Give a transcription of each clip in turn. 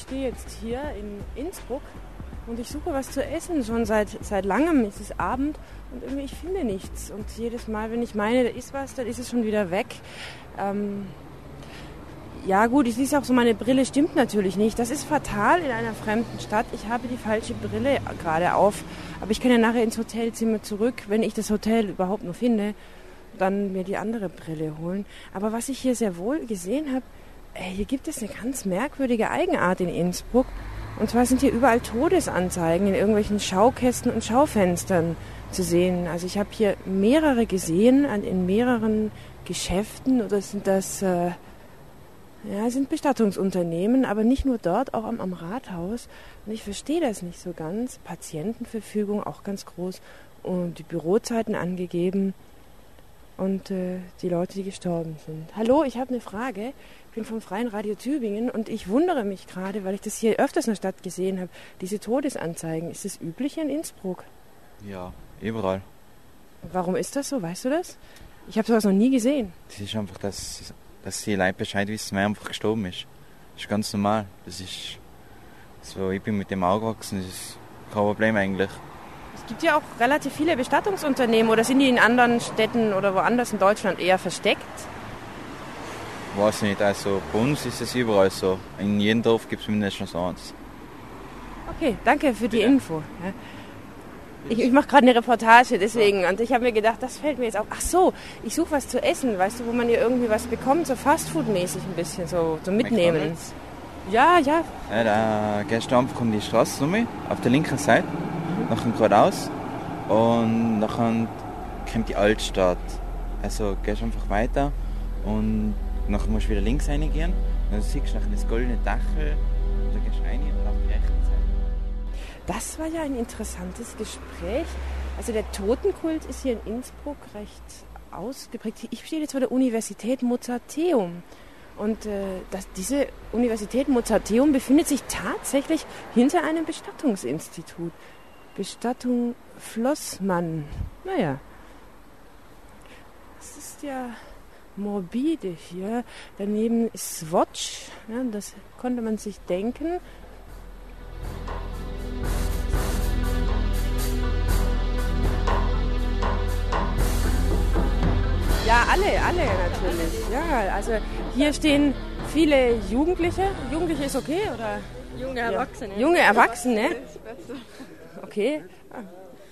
Ich stehe jetzt hier in Innsbruck und ich suche was zu essen. Schon seit, seit langem ist es Abend und irgendwie ich finde nichts. Und jedes Mal, wenn ich meine, da ist was, dann ist es schon wieder weg. Ähm, ja gut, ich sehe auch so, meine Brille stimmt natürlich nicht. Das ist fatal in einer fremden Stadt. Ich habe die falsche Brille gerade auf. Aber ich kann ja nachher ins Hotelzimmer zurück, wenn ich das Hotel überhaupt noch finde, dann mir die andere Brille holen. Aber was ich hier sehr wohl gesehen habe, hier gibt es eine ganz merkwürdige Eigenart in Innsbruck. Und zwar sind hier überall Todesanzeigen in irgendwelchen Schaukästen und Schaufenstern zu sehen. Also ich habe hier mehrere gesehen in mehreren Geschäften oder sind das äh, ja, sind Bestattungsunternehmen, aber nicht nur dort, auch am, am Rathaus. Und ich verstehe das nicht so ganz. Patientenverfügung auch ganz groß und die Bürozeiten angegeben und äh, die Leute, die gestorben sind. Hallo, ich habe eine Frage. Ich bin vom Freien Radio Tübingen und ich wundere mich gerade, weil ich das hier öfters in der Stadt gesehen habe, diese Todesanzeigen. Ist das üblich in Innsbruck? Ja, überall. Warum ist das so? Weißt du das? Ich habe sowas noch nie gesehen. Das ist einfach, dass, dass die Leute Bescheid wissen, wer einfach gestorben ist. Das ist ganz normal. Das ist so, ich bin mit dem aufgewachsen, das ist kein Problem eigentlich. Es gibt ja auch relativ viele Bestattungsunternehmen oder sind die in anderen Städten oder woanders in Deutschland eher versteckt? Weiß nicht, also bei uns ist es überall so. In jedem Dorf gibt es mindestens eins. Okay, danke für die ja. Info. Ich, ich mache gerade eine Reportage, deswegen. Und ich habe mir gedacht, das fällt mir jetzt auf. Ach so, ich suche was zu essen, weißt du, wo man hier irgendwie was bekommt, so Fastfood-mäßig ein bisschen, so, so mitnehmen. McDonald's? Ja, ja. ja da gehst du einfach um die Straße rum, auf der linken Seite, mhm. nachher geradeaus und dann kommt die Altstadt. Also gehst einfach weiter und nachher musst du wieder links reingehen und dann siehst du nachher das goldene Dachel und dann gehst du rein und auf die rechte Seite. Das war ja ein interessantes Gespräch. Also der Totenkult ist hier in Innsbruck recht ausgeprägt. Ich stehe jetzt vor der Universität Mozarteum. Und äh, das, diese Universität Mozarteum befindet sich tatsächlich hinter einem Bestattungsinstitut. Bestattung Flossmann. Naja. Das ist ja morbide hier. Daneben ist Swatch. Ja, das konnte man sich denken. Ja, alle, alle natürlich. Ja, also hier stehen viele Jugendliche. Jugendliche ist okay, oder? Junge Erwachsene. Ja. Junge Erwachsene? Okay.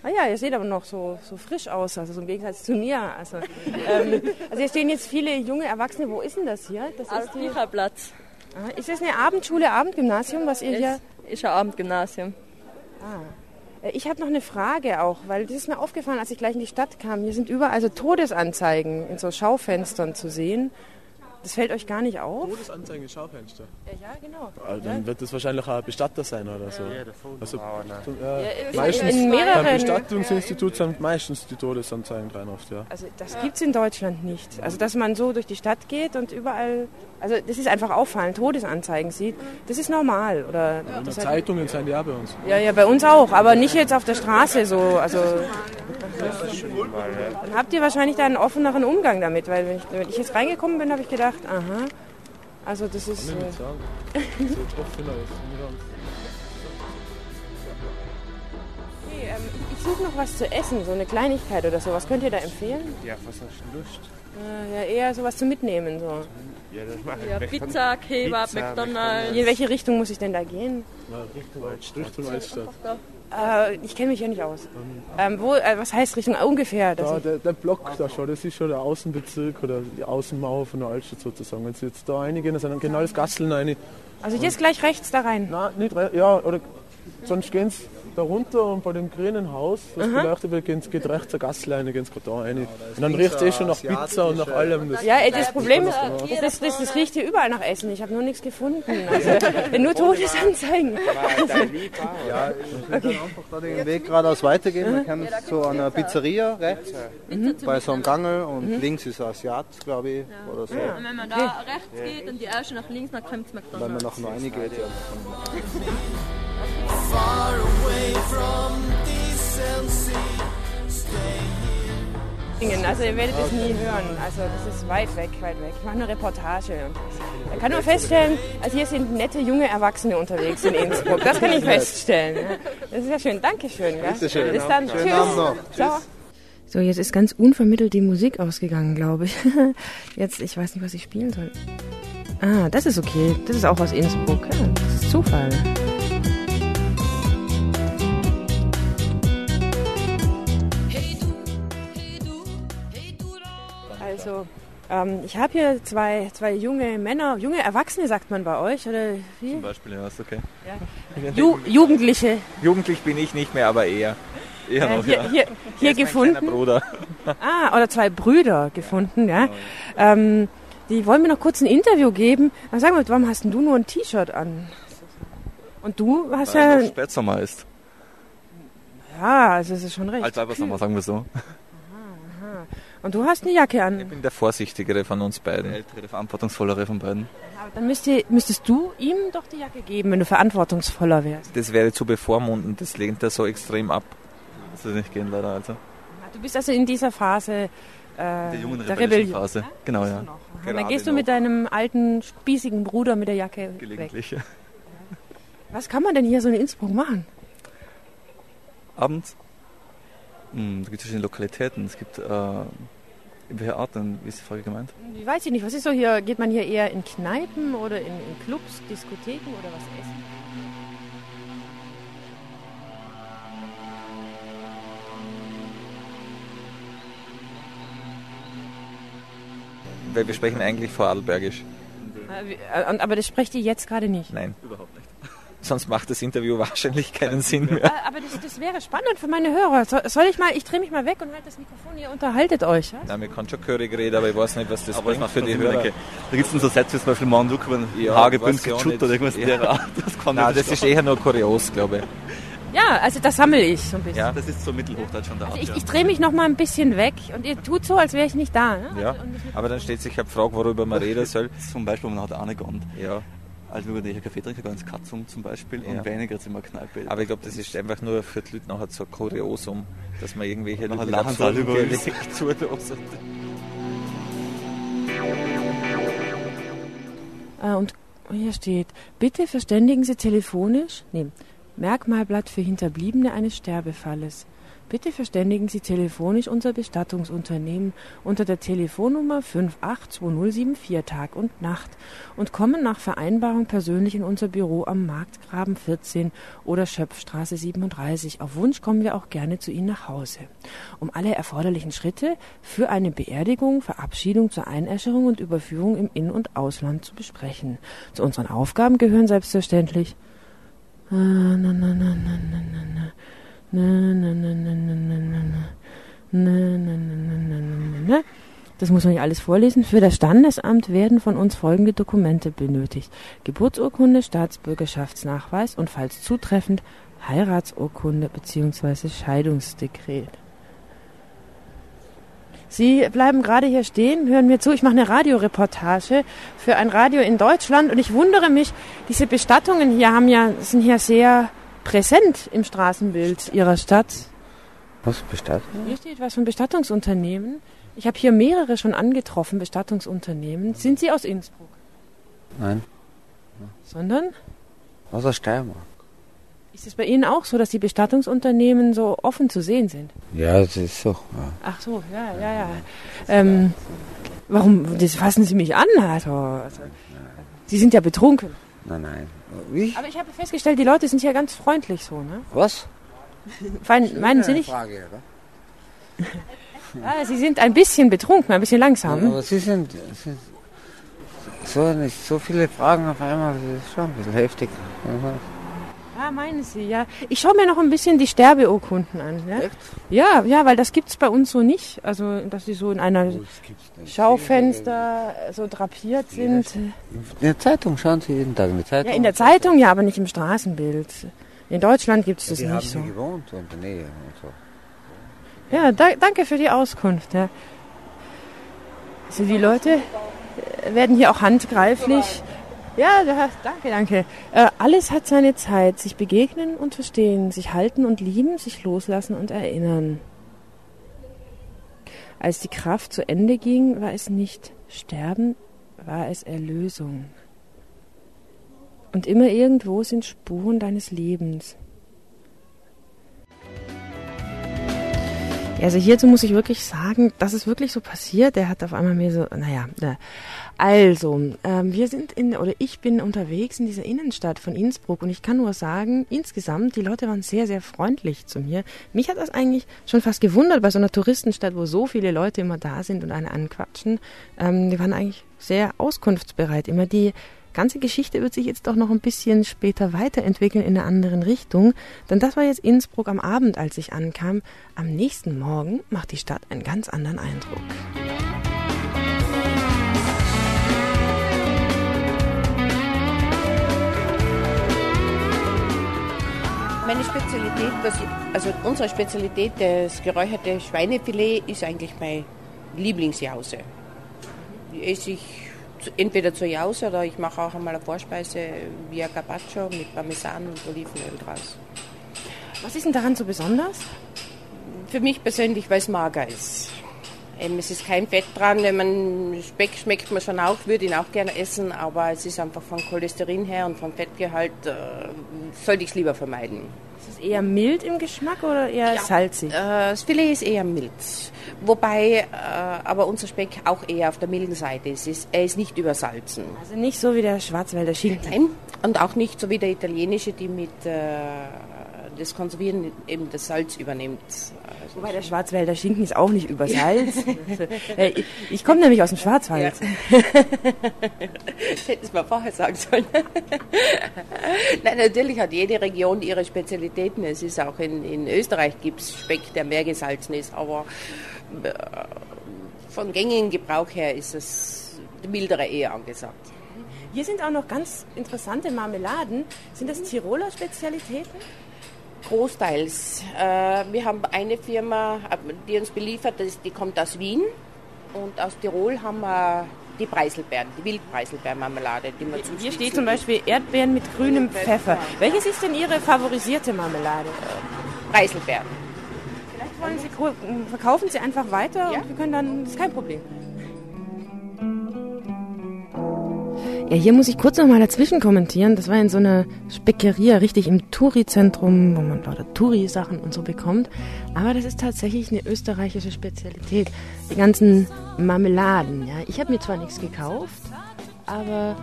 Ah ja, ihr seht aber noch so, so frisch aus, also so im Gegensatz zu mir. Also, ähm, also hier stehen jetzt viele junge Erwachsene. Wo ist denn das hier? Das ist die... Platz. Ah, ist das eine Abendschule, Abendgymnasium, was ihr es hier... Ist ein Abendgymnasium. Ah. Äh, ich habe noch eine Frage auch, weil das ist mir aufgefallen, als ich gleich in die Stadt kam. Hier sind überall so Todesanzeigen in so Schaufenstern zu sehen. Das fällt euch gar nicht auf? Todesanzeigen in Schaufenster. Ja, genau. Also dann wird das wahrscheinlich auch ein Bestatter sein oder so. Ja, der also, äh, ja, meistens in mehreren, beim Bestattungsinstitut sind meistens die Todesanzeigen dran oft, ja. Also das gibt es in Deutschland nicht. Also dass man so durch die Stadt geht und überall, also das ist einfach auffallend, Todesanzeigen sieht, das ist normal. Oder ja, in Zeitungen halt, sind die auch bei uns. Ja, ja, bei uns auch, aber nicht jetzt auf der Straße so. Also, dann habt ihr wahrscheinlich da einen offeneren Umgang damit, weil wenn ich, wenn ich jetzt reingekommen bin, habe ich gedacht, aha, also das ist... Äh, okay, ähm, ich suche noch was zu essen, so eine Kleinigkeit oder so. Was könnt ihr da empfehlen? Ja, was hast du Lust? Äh, ja, eher sowas zu mitnehmen. So. Ja, das mache ich. Ja, Pizza, Kebab, Pizza, McDonald's. In welche Richtung muss ich denn da gehen? Ja, Richtung Altstadt. Richtung Altstadt. Äh, ich kenne mich ja nicht aus. Ähm, wo, äh, was heißt Richtung ungefähr? Da, der, der, Block da schon, das ist schon der Außenbezirk oder die Außenmauer von der Altstadt sozusagen. Wenn Sie jetzt da reingehen, dann sind genau das Gasseln rein. Also jetzt gleich rechts da rein? Nein, nicht rechts, ja, oder sonst gehen Sie da runter und bei dem grünen Haus, das mhm. beleuchtet wird, geht, geht rechts eine Gassleine, gehen Sie da rein. Und dann riecht es eh schon nach Pizza und nach allem. Das ja, das Problem ist, das, das, das riecht hier überall nach Essen. Ich habe nur nichts gefunden. Also, nur Todesanzeigen. ja, ich okay. dann einfach da den Weg geradeaus weitergehen. Man kann zu einer Pizzeria rechts, mhm. bei so einem Gangel und mhm. links ist ein Asiat, glaube ich. Ja. Oder so. Ja. Und wenn man da rechts geht und die erste nach links, dann kommt es McDonalds. Wenn man nach nur eine geht, ja. far away from decency. Stay here, Also ihr werdet es nie hören. Also das ist weit weg, weit weg. Ich mache eine Reportage. Und ich kann nur feststellen, also hier sind nette junge Erwachsene unterwegs in Innsbruck. Das kann ich feststellen. Das ist ja schön. Dankeschön. Schön. Bis dann. Tschüss. Ciao. So, jetzt ist ganz unvermittelt die Musik ausgegangen, glaube ich. Jetzt, ich weiß nicht, was ich spielen soll. Ah, das ist okay. Das ist auch aus Innsbruck. Ja, das ist Zufall. Ähm, ich habe hier zwei, zwei junge Männer, junge Erwachsene sagt man bei euch, oder wie? Zum Beispiel, ja, ist okay. Ju Jugendliche Jugendlich bin ich nicht mehr, aber eher. Eher äh, noch, hier, ja. hier, hier Er gefunden. Bruder. Ah, oder zwei Brüder gefunden, ja. Ähm, die wollen mir noch kurz ein Interview geben. Dann sag mal, warum hast denn du nur ein T-Shirt an? Und du hast Weil ja, noch Spätsommer ist. ja, also es ist schon recht. Als Weibersommer, sagen wir so. Und du hast eine Jacke Ich an. bin der vorsichtigere von uns beiden. Der ältere, der verantwortungsvollere von beiden. Aber Dann müsste, müsstest du ihm doch die Jacke geben, wenn du verantwortungsvoller wärst. Das wäre zu bevormundend, das lehnt er so extrem ab. Das wird nicht gehen, leider. Also. Du bist also in dieser Phase äh, Der jungen der Rebellion. Phase. Genau, ja. Und dann gehst du mit deinem alten, spießigen Bruder mit der Jacke weg. Gelegentlich. Was kann man denn hier so in Innsbruck machen? Abends. Hm, da gibt es verschiedene Lokalitäten. Es gibt, äh, in welcher Art denn? Wie ist die Frage gemeint? Ich weiß ich nicht, was ist so hier? Geht man hier eher in Kneipen oder in, in Clubs, Diskotheken oder was essen? Weil wir sprechen eigentlich Vorarlbergisch. Äh, äh, Aber das sprecht ihr jetzt gerade nicht. Nein. Überhaupt nicht. Sonst macht das Interview wahrscheinlich keinen Sinn mehr. Aber das, das wäre spannend für meine Hörer. So, soll ich mal, ich drehe mich mal weg und halte das Mikrofon, ihr unterhaltet euch. Ja? Nein, wir können schon Chörig reden, aber ich weiß nicht, was das Aber das bringt macht für für die Hörer. Da gibt es dann so Sätze, wie zum Beispiel Mann, kommst, Ja, Hagebünd, Geschutt oder irgendwas in Ja. der Art. Das kann Nein, ich das ist eher nur kurios, glaube ich. Ja, also das sammle ich so ein bisschen. Ja. Das ist so Mittelhochdeutsch von der Art. Also ich, ich drehe mich noch mal ein bisschen weg und ihr tut so, als wäre ich nicht da. Ne? Ja, das mit- aber dann stellt sich halt die Frage, worüber man reden soll. Zum Beispiel, man hat auch nicht gegangen. Ja, Also wir würden eher Kaffee trinken, ganz Katzung zum Beispiel. Ja. Und weniger jetzt immer Kneipe. aber ich glaube, das ist einfach nur für die Leute nachher so ein Kuriosum, dass man irgendwelche Leute lachen über zulässt. Äh, und hier steht, bitte verständigen Sie telefonisch, nee, Merkmalblatt für Hinterbliebene eines Sterbefalles. Bitte verständigen Sie telefonisch unser Bestattungsunternehmen unter der Telefonnummer 582074 Tag und Nacht und kommen nach Vereinbarung persönlich in unser Büro am Marktgraben 14 oder Schöpfstraße 37. Auf Wunsch kommen wir auch gerne zu Ihnen nach Hause, um alle erforderlichen Schritte für eine Beerdigung, Verabschiedung zur Einäscherung und Überführung im In- und Ausland zu besprechen. Zu unseren Aufgaben gehören selbstverständlich Ah, na, na, na, na, na, na, na. Das muss man nicht alles vorlesen. Für das Standesamt werden von uns folgende Dokumente benötigt. Geburtsurkunde, Staatsbürgerschaftsnachweis und falls zutreffend Heiratsurkunde bzw. Scheidungsdekret. Sie bleiben gerade hier stehen, hören mir zu. Ich mache eine Radioreportage für ein Radio in Deutschland und ich wundere mich, diese Bestattungen hier haben ja, sind ja sehr präsent im Straßenbild Ihrer Stadt. Was bestattet? Hier steht was von Bestattungsunternehmen. Ich habe hier mehrere schon angetroffen, Bestattungsunternehmen. Sind Sie aus Innsbruck? Nein, Sondern aus der Steiermark. ist es bei Ihnen auch so, dass die Bestattungsunternehmen so offen zu sehen sind? Ja, das ist so. Ja. Ach so, ja, ja, ja. Ähm, warum, das fassen Sie mich an, also, also, Sie sind ja betrunken. Nein, nein. Wie? Aber ich habe festgestellt, die Leute sind hier ganz freundlich so, ne? Was? Fein, meinen Sie nicht? Frage, oder? Ja, Sie sind ein bisschen betrunken, ein bisschen langsam. Aber Sie sind, Sie sind so, nicht so viele Fragen auf einmal, das ist schon ein bisschen heftig. Ja, meinen Sie, ja. Ich schaue mir noch ein bisschen die Sterbeurkunden an. Ja, Echt? ja, ja weil das gibt's bei uns so nicht. Also, dass sie so in einer nicht. Schaufenster so drapiert sind. In der Zeitung schauen Sie jeden Tag in der Zeitung. Ja, in der Zeitung, ja, aber nicht im Straßenbild. In Deutschland gibt's Ja, das haben nicht so. gewohnt in der Nähe und so. Ja, da, danke für die Auskunft. Ja. Also die Leute äh, werden hier auch handgreiflich. Ja, da, danke, danke. Äh, alles hat seine Zeit. Sich begegnen und verstehen, sich halten und lieben, sich loslassen und erinnern. Als die Kraft zu Ende ging, war es nicht Sterben, war es Erlösung. Und immer irgendwo sind Spuren deines Lebens. Also hierzu muss ich wirklich sagen, das ist wirklich so passiert. Der hat auf einmal mir so, naja, äh, also, ähm, wir sind in, oder ich bin unterwegs in dieser Innenstadt von Innsbruck und ich kann nur sagen, insgesamt, die Leute waren sehr, sehr freundlich zu mir. Mich hat das eigentlich schon fast gewundert bei so einer Touristenstadt, wo so viele Leute immer da sind und eine anquatschen. Ähm, die waren eigentlich sehr auskunftsbereit. Immer die ganze Geschichte wird sich jetzt auch noch ein bisschen später weiterentwickeln in einer anderen Richtung. Denn das war jetzt Innsbruck am Abend, als ich ankam. Am nächsten Morgen macht die Stadt einen ganz anderen Eindruck. Meine Spezialität, ich, also unsere Spezialität, das geräucherte Schweinefilet, ist eigentlich mein Lieblingsjause. Die esse ich entweder zur Jause oder ich mache auch einmal eine Vorspeise wie ein Carpaccio mit Parmesan und Olivenöl draus. Was ist denn daran so besonders? Für mich persönlich, weil es mager ist. Ähm, es ist kein Fett dran, man, Speck schmeckt man schon auch, würde ihn auch gerne essen, aber es ist einfach vom Cholesterin her und vom Fettgehalt, äh, sollte ich es lieber vermeiden. Ist es eher mild im Geschmack oder eher ja. salzig? Äh, das Filet ist eher mild. Wobei äh, aber unser Speck auch eher auf der milden Seite ist. Er ist nicht übersalzen. Also nicht so wie der Schwarzwälder Schinken. Nein, und auch nicht so wie der italienische, die mit äh, das Konservieren eben das Salz übernimmt. Also Wobei der Schwarzwälder Schinken ist auch nicht übersalzt. Äh, ich, ich komme nämlich aus dem Schwarzwald. Ja. ich hätte es mal vorher sagen sollen. Nein, natürlich hat jede Region ihre Spezialitäten. Es ist auch in, in Österreich gibt es Speck, der mehr gesalzen ist, aber äh, von gängigen Gebrauch her ist es mildere eher angesagt. Hier sind auch noch ganz interessante Marmeladen. Sind das Tiroler Spezialitäten? Großteils. Äh, wir haben eine Firma, die uns beliefert, die kommt aus Wien. Und aus Tirol haben wir die Preiselbeeren, die Wildpreiselbeermarmelade. Die man Hier steht zum Beispiel Erdbeeren mit grünem Pfeffer. Pfeffer. Welches ist denn Ihre favorisierte Marmelade? Preiselbeeren. Vielleicht wollen Sie, verkaufen Sie einfach weiter ja? und wir können dann, das ist kein Problem. Ja, hier muss ich kurz noch mal dazwischen kommentieren. Das war in so einer Speckeria, richtig im Touri-Zentrum, wo man lauter Touri-Sachen und so bekommt. Aber das ist tatsächlich eine österreichische Spezialität. Die ganzen Marmeladen, ja. Ich habe mir zwar nichts gekauft, aber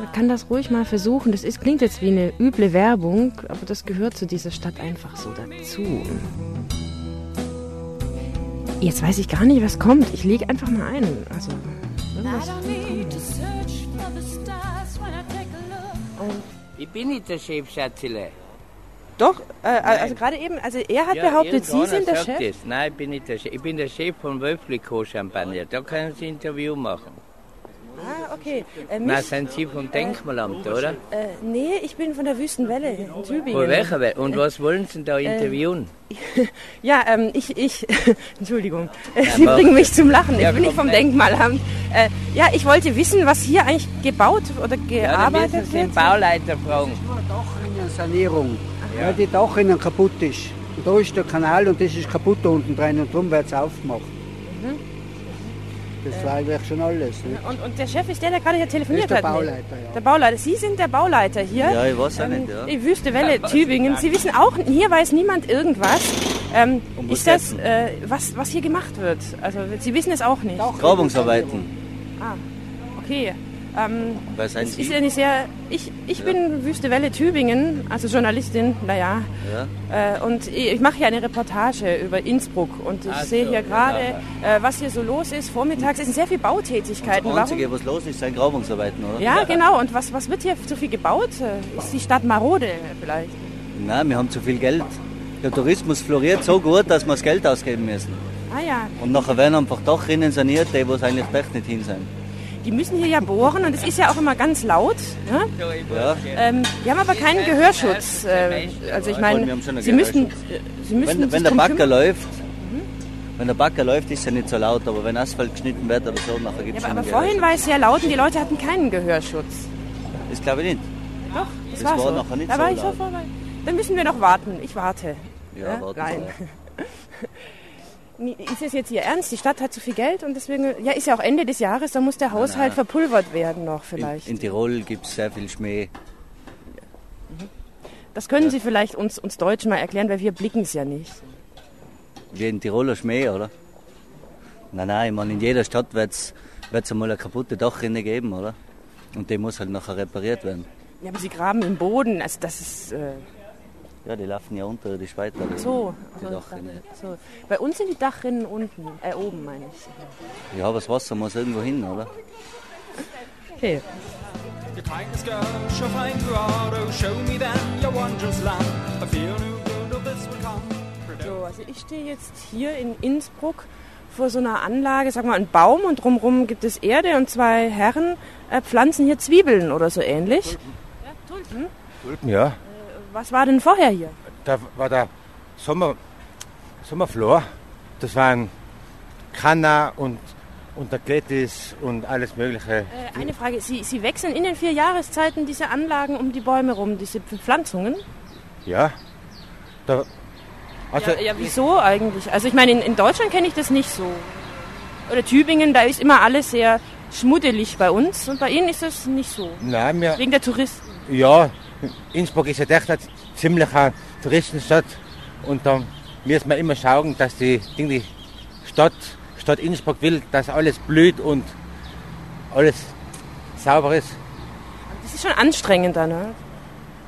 man kann das ruhig mal versuchen. Das ist, klingt jetzt wie eine üble Werbung, aber das gehört zu dieser Stadt einfach so dazu. Jetzt weiß ich gar nicht, was kommt. Ich lege einfach mal ein. Also, irgendwas kommt. Ich bin nicht der Chef, Schatzele. Doch, äh, also gerade eben, also er hat ja, behauptet, Sie sind der Chef. Das. Nein, ich bin nicht der Chef. Ich bin der Chef von Wölfliko Champagner. Da können Sie ein Interview machen. Ah, okay. Äh, Na, sind Sie vom Denkmalamt, äh, oder? Äh, nee, ich bin von der Wüstenwelle in Tübingen. Von welcher Welle? Und was wollen Sie da äh, interviewen? ja, ähm, ich, ich, Entschuldigung, ja, Sie bringen mich zum Lachen. Ja, ich bin nicht vom Denkmalamt. Äh, ja, ich wollte wissen, was hier eigentlich gebaut oder gearbeitet ja, Sie wird. den Bauleiter fragen. Das ist eine Sanierung, ja. weil die Dachinnen kaputt ist. Und da ist der Kanal und das ist kaputt da unten drin und darum wird es aufgemacht. Das war eigentlich schon alles. Ne? Und, und, der Chef ist der, der gerade hier telefoniert hat. Der Bauleiter, ja. Der Bauleiter. Sie sind der Bauleiter hier. Ja, ich weiß auch ähm, nicht, ja. Die Wüste Welle ja, Tübingen. Sie wissen auch, hier weiß niemand irgendwas. Ähm, ist das, äh, was, was hier gemacht wird? Also, Sie wissen es auch nicht. Grabungsarbeiten. Ah, okay. Ähm, Was heißt ist eine sehr, ich, ich ja. bin Wüste Welle Tübingen, also Journalistin, naja. Ja. Äh, und ich, ich mache hier eine Reportage über Innsbruck und ich sehe hier gerade, ja. äh, was hier so los ist. Vormittags sind sehr viele Bautätigkeiten. das Einzige, was los ist, sind Grabungsarbeiten, oder? Ja, genau. Und was, was wird hier so viel gebaut? Ist die Stadt marode vielleicht? Nein, wir haben zu viel Geld. Der Tourismus floriert so gut, dass wir das Geld ausgeben müssen. Ah ja. Und nachher werden einfach Dachrinnen saniert, die wo es eigentlich echt nicht hin sind die müssen hier ja bohren und es ist ja auch immer ganz laut. Ne? Ja. Ähm, die haben aber keinen Gehörschutz. Äh, also ich meine, sie müssten, sie müssten wenn, wenn der Backer läuft, mhm. wenn der Backer läuft, ist er nicht so laut, aber wenn Asphalt geschnitten wird oder so, nachher gibt es ja, Aber vorhin war es sehr laut und die Leute hatten keinen Gehörschutz. Das glaube ich nicht. Doch, das, das war, so. nachher nicht da so war ich so vorbei. Dann müssen wir noch warten. Ich warte. Ja, ja warte. Rein. Ist es jetzt Ihr Ernst? Die Stadt hat zu viel Geld und deswegen, ja, ist ja auch Ende des Jahres, da muss der Haushalt nein. verpulvert werden noch vielleicht. In, in Tirol gibt es sehr viel Schmäh. Das können Sie vielleicht uns, uns Deutschen mal erklären, weil wir blicken es ja nicht. Wie in Tiroler Schmäh, oder? Nein, nein, ich meine, in jeder Stadt wird es einmal eine kaputte Dachrinne geben, oder? Und die muss halt nachher repariert werden. Ja, aber Sie graben im Boden, also das ist... Äh Ja, die laufen ja unter die. Die, so, die also Dachrinne. so. Bei uns sind die Dachrinnen unten, äh, oben meine ich. Ja, aber das Wasser muss irgendwo hin, oder? Okay. Oh. So, also ich stehe jetzt hier in Innsbruck vor so einer Anlage, sag mal ein Baum und drumherum gibt es Erde und zwei Herren äh, pflanzen hier Zwiebeln oder so ähnlich. Ja, Tulpen. Tulpen, ja. Was war denn vorher hier? Da war der Sommer, Sommerflor. Das waren Kanna und, und der Glettis und alles Mögliche. Äh, eine Frage, Sie, Sie wechseln in den vier Jahreszeiten diese Anlagen um die Bäume rum, diese Pflanzungen? Ja. Da, also, ja, ja, wieso eigentlich? Also ich meine, in, in Deutschland kenne ich das nicht so. Oder Tübingen, da ist immer alles sehr schmuddelig bei uns und bei Ihnen ist das nicht so. Nein, wir, Wegen der Touristen. ja, Innsbruck ist ja eine ziemlich eine Touristenstadt und da müssen wir immer schauen, dass die, die Stadt, Stadt Innsbruck will, dass alles blüht und alles sauber ist. Das ist schon anstrengender, ne?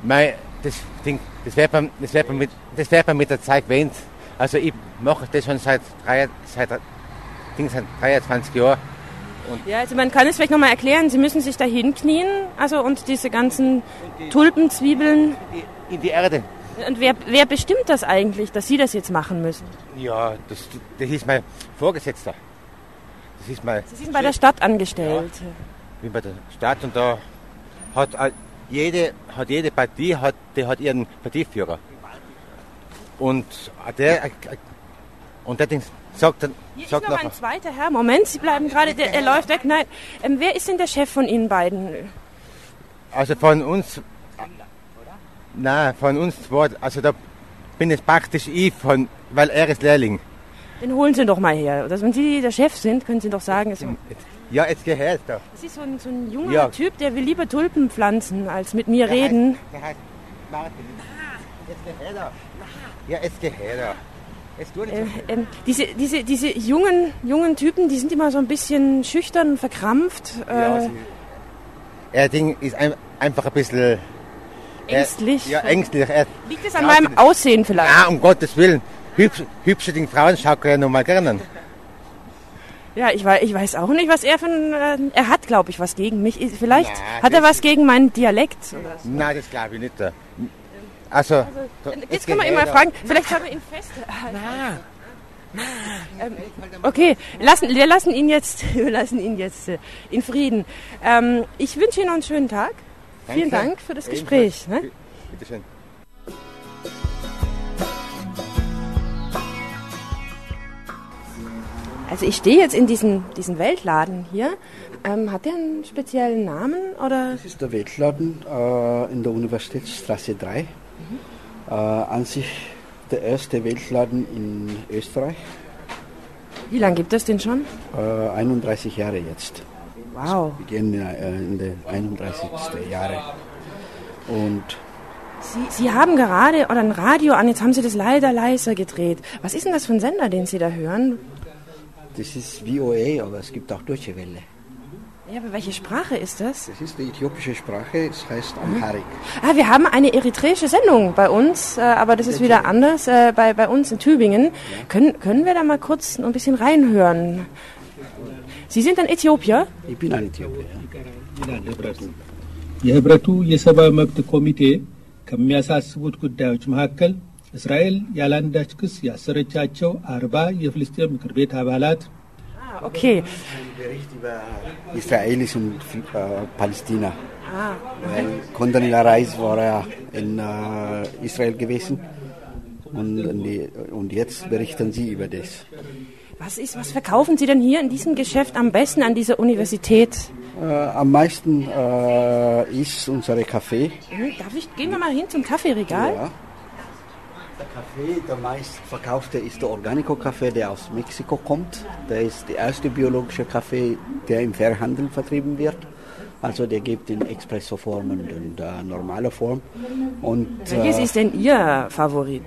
Mei, das, Ding, das wird man, das wird man, mit, das wird man mit der Zeit gewöhnt. Also ich mache das schon seit, drei, seit, Ding, seit 23 Jahren. Ja, also man kann es vielleicht nochmal erklären. Sie müssen sich da hinknien, also und diese ganzen Tulpenzwiebeln. In die Erde. Und wer, wer bestimmt das eigentlich, dass Sie das jetzt machen müssen? Ja, das, das ist mein Vorgesetzter. Das ist mein Sie sind bei der Stadt angestellt. Ich bin bei der Stadt und da hat jede, hat jede Partie hat, die hat ihren Partieführer. Und der, und der Sagt dann, Hier ist sagt noch nachher, ein zweiter Herr. Moment, Sie bleiben gerade, der, er läuft weg. Nein, ähm, wer ist denn der Chef von Ihnen beiden? also von uns, nein, von uns zwei, also da bin jetzt praktisch ich, von, weil er ist Lehrling. Den holen Sie doch mal her. Oder wenn Sie der Chef sind, können Sie doch sagen, es Ja, jetzt geh her da. das ist so ein, so ein junger Ja. Typ, der will lieber Tulpen pflanzen, als mit mir reden. Der heißt Martin. Jetzt geh her da. Ja, jetzt geh her Äh, ähm, diese, diese, diese jungen, jungen Typen, die sind immer so ein bisschen schüchtern verkrampft. Äh, Ja, sie- Er Ding ist ein, einfach ein bisschen Ängstlich? Ja, ängstlich. Er, Liegt es an meinem Aussehen vielleicht? Ah, um Gottes Willen. Hübsch, hübsche Ding Frauen schaut ja noch mal gerne. Ja, ich weiß, ich weiß auch nicht, was er für ein... Äh, er hat, glaube ich, was gegen mich. Vielleicht Na, hat er was gegen meinen Dialekt. Oder so. Nein, das glaube ich nicht. Also, da- Jetzt können wir ihn mal fragen. Vielleicht haben wir ihn festgehalten. Ähm, okay, lassen, wir lassen ihn jetzt, wir lassen ihn jetzt äh, in Frieden. Ähm, ich wünsche Ihnen noch einen schönen Tag. Vielen Danke. Dank für das. Gespräch. Ne? Bitte schön. Also ich stehe jetzt in diesem, diesem Weltladen hier. Ähm, hat der einen speziellen Namen oder? Das ist der Weltladen äh, in der Universitätsstraße 3. Äh, an sich der erste Weltladen in Österreich. Wie lange gibt es den schon? Äh, 31 Jahre jetzt. Wow. Wir gehen äh, in die 31. Jahre. Und Sie, Sie haben gerade oder ein Radio an, jetzt haben Sie das leider leiser gedreht. Was ist denn das für ein Sender, den Sie da hören? das ist VOA, aber es gibt auch Deutsche Welle. Ja, aber welche Sprache ist das? Das ist die äthiopische Sprache, es heißt Amharic. Ah, wir haben eine eritreische Sendung bei uns, äh, aber das ist wieder anders äh, bei, bei uns in Tübingen. Können, können wir da mal kurz ein bisschen reinhören? Sie sind ein Äthiopier? Ich bin ein Äthiopier. ይላል ህብረቱ። የህብረቱ የሰብአዊ መብት ኮሚቴ ከሚያሳስቡት ጉዳዮች መካከል እስራኤል ያለአንዳች ክስ ያሰረቻቸው አርባ የፍልስጤም ምክር ቤት አባላት Ah, okay. Israelis und äh, Palästina. Ah, Weil Condoleezza Rice war ja in äh, Israel gewesen und, die- und jetzt berichten sie über das. was, ist, was verkaufen Sie denn hier in diesem Geschäft am besten an dieser Universität? Äh, am meisten äh, ist unsere Kaffee. Hm, Darf ich, gehen wir mal hin zum Kaffeeregal? Ja. Der Kaffee, der meistverkaufte ist der Organico-Kaffee, der aus Mexiko kommt. Der ist der erste biologische Kaffee, der im Fairhandel vertrieben wird. Also der gibt in Espresso-Form und in der normale Form. Und, Welches äh, ist denn Ihr Favorit?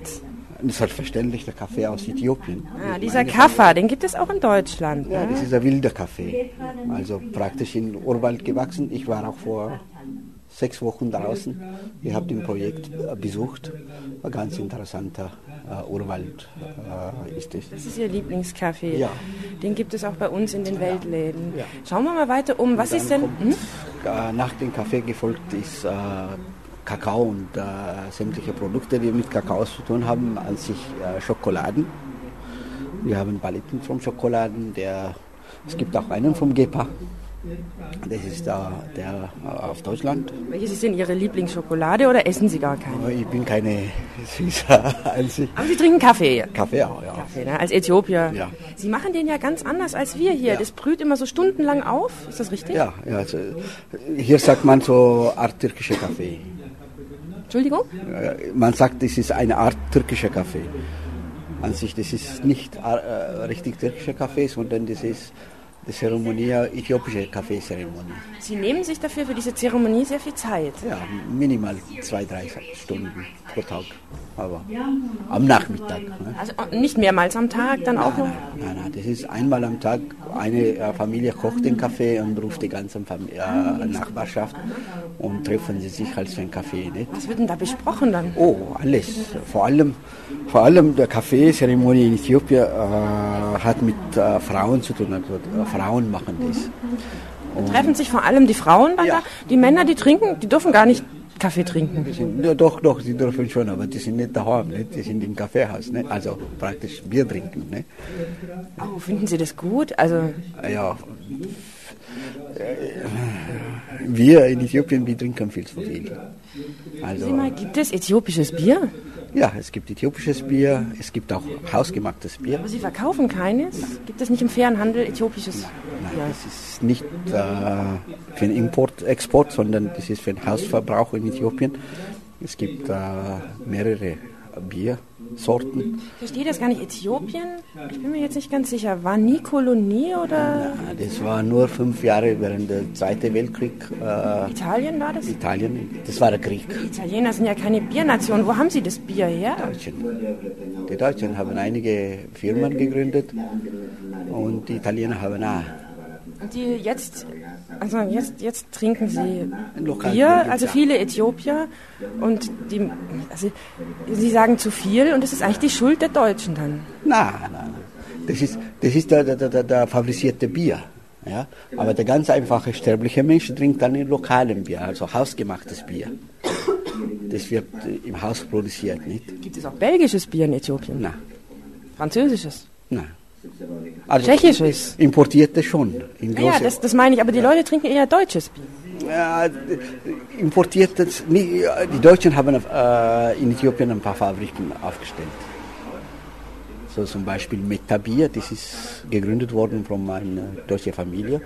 Selbstverständlich der Kaffee aus Äthiopien. Ah, dieser Kaffa, den gibt es auch in Deutschland. Ja, ne? das ist ein wilder Kaffee. Also praktisch in Urwald gewachsen. Ich war auch vor sechs Wochen draußen. Ich habe den Projekt äh, besucht. Ein ganz interessanter äh, Urwald äh, ist es. Das ist Ihr Lieblingskaffee. Ja. Den gibt es auch bei uns in den Weltläden. Schauen wir mal weiter um. Was ist denn? Hm? Äh, Nach dem Kaffee gefolgt ist äh, Kakao und äh, sämtliche Produkte, die mit Kakao zu tun haben, an sich Schokoladen. Wir haben Paletten vom Schokoladen, der, es gibt auch einen vom Gepa. Das ist der, der äh, auf Deutschland. Welches ist denn Ihre Lieblingsschokolade oder essen Sie gar keine? Ich bin keine Süßer an sich. Aber Sie trinken Kaffee. Kaffee auch, ja. Kaffee, ne? Als Äthiopier. Ja. Sie machen den ja ganz anders als wir hier. Das brüht immer so stundenlang auf. Ist das richtig? Ja, ja also, hier sagt man so Art türkischer Kaffee. Entschuldigung? Äh, Man sagt, das ist eine Art türkischer Kaffee. An sich, das ist nicht äh, richtig türkischer Kaffee, sondern das ist die Zeremonie, äthiopische Kaffeezeremonie. Sie nehmen sich dafür für diese Zeremonie sehr viel Zeit. Ja, minimal zwei, drei Stunden pro Tag. Aber am Nachmittag. Ne? Also nicht mehrmals am Tag, dann auch noch? Nein, nein, das ist einmal am Tag. Eine äh, Familie kocht den Kaffee und ruft die ganze Fam äh, Nachbarschaft und treffen sie sich halt für einen Kaffee. Nicht? Was wird denn da besprochen dann? Oh, alles. Vor allem, vor allem der Kaffeezeremonie in Äthiopien äh, hat mit äh, Frauen zu tun. Also, Frauen machen das. Und Treffen sich vor allem die Frauen dann da? Die Männer, die trinken, die dürfen gar nicht Kaffee trinken. ja, doch, doch, sie dürfen schon, aber die sind nicht daheim, nicht? die sind im Kaffeehaus, nicht? also praktisch Bier trinken. Nicht? Oh, finden Sie das gut? Also Ja, wir in Äthiopien, wir trinken viel zu viel. Also, Sieh mal, gibt es äthiopisches Bier? Ja, es gibt äthiopisches Bier, es gibt auch hausgemachtes Bier. Aber Sie verkaufen keines? Gibt es nicht im fairen Handel äthiopisches Bier? Das ist nicht äh, für den Import, Export, sondern das ist für den Hausverbrauch in Äthiopien. Es gibt äh, mehrere Biersorten. Ich verstehe das gar nicht. Äthiopien? Ich bin mir jetzt nicht ganz sicher. War nie Kolonie oder Ja, Das war nur fünf Jahre während der Zweiten Weltkrieg. Äh, Italien war das? Italien, das war der Krieg. Die Italiener sind ja keine Biernation. Wo haben Sie das Bier her? Die Deutschen haben einige Firmen gegründet und die Italiener haben auch. Und die jetzt, also jetzt, jetzt trinken sie Bier, also viele Äthiopier und die, also sie sagen zu viel und das ist eigentlich die Schuld der Deutschen dann. Nein, nein, nein. Das ist, das ist der, der, der, der fabrizierte Bier. Ja? Aber der ganz einfache sterbliche Mensch trinkt dann ein lokalen Bier, also hausgemachtes Bier. Das wird äh, im Haus produziert, nicht? Gibt es auch belgisches Bier in Äthiopien? Nein. Französisches? Nein. Tschechisches? Importierte schon. In Ja, das, das meine ich, aber die Leute trinken eher deutsches Bier. Ja, importiertes. Die Deutschen haben äh, in Äthiopien ein paar Fabriken aufgestellt. So zum Beispiel Metabier, das ist gegründet worden von einer deutschen Familie.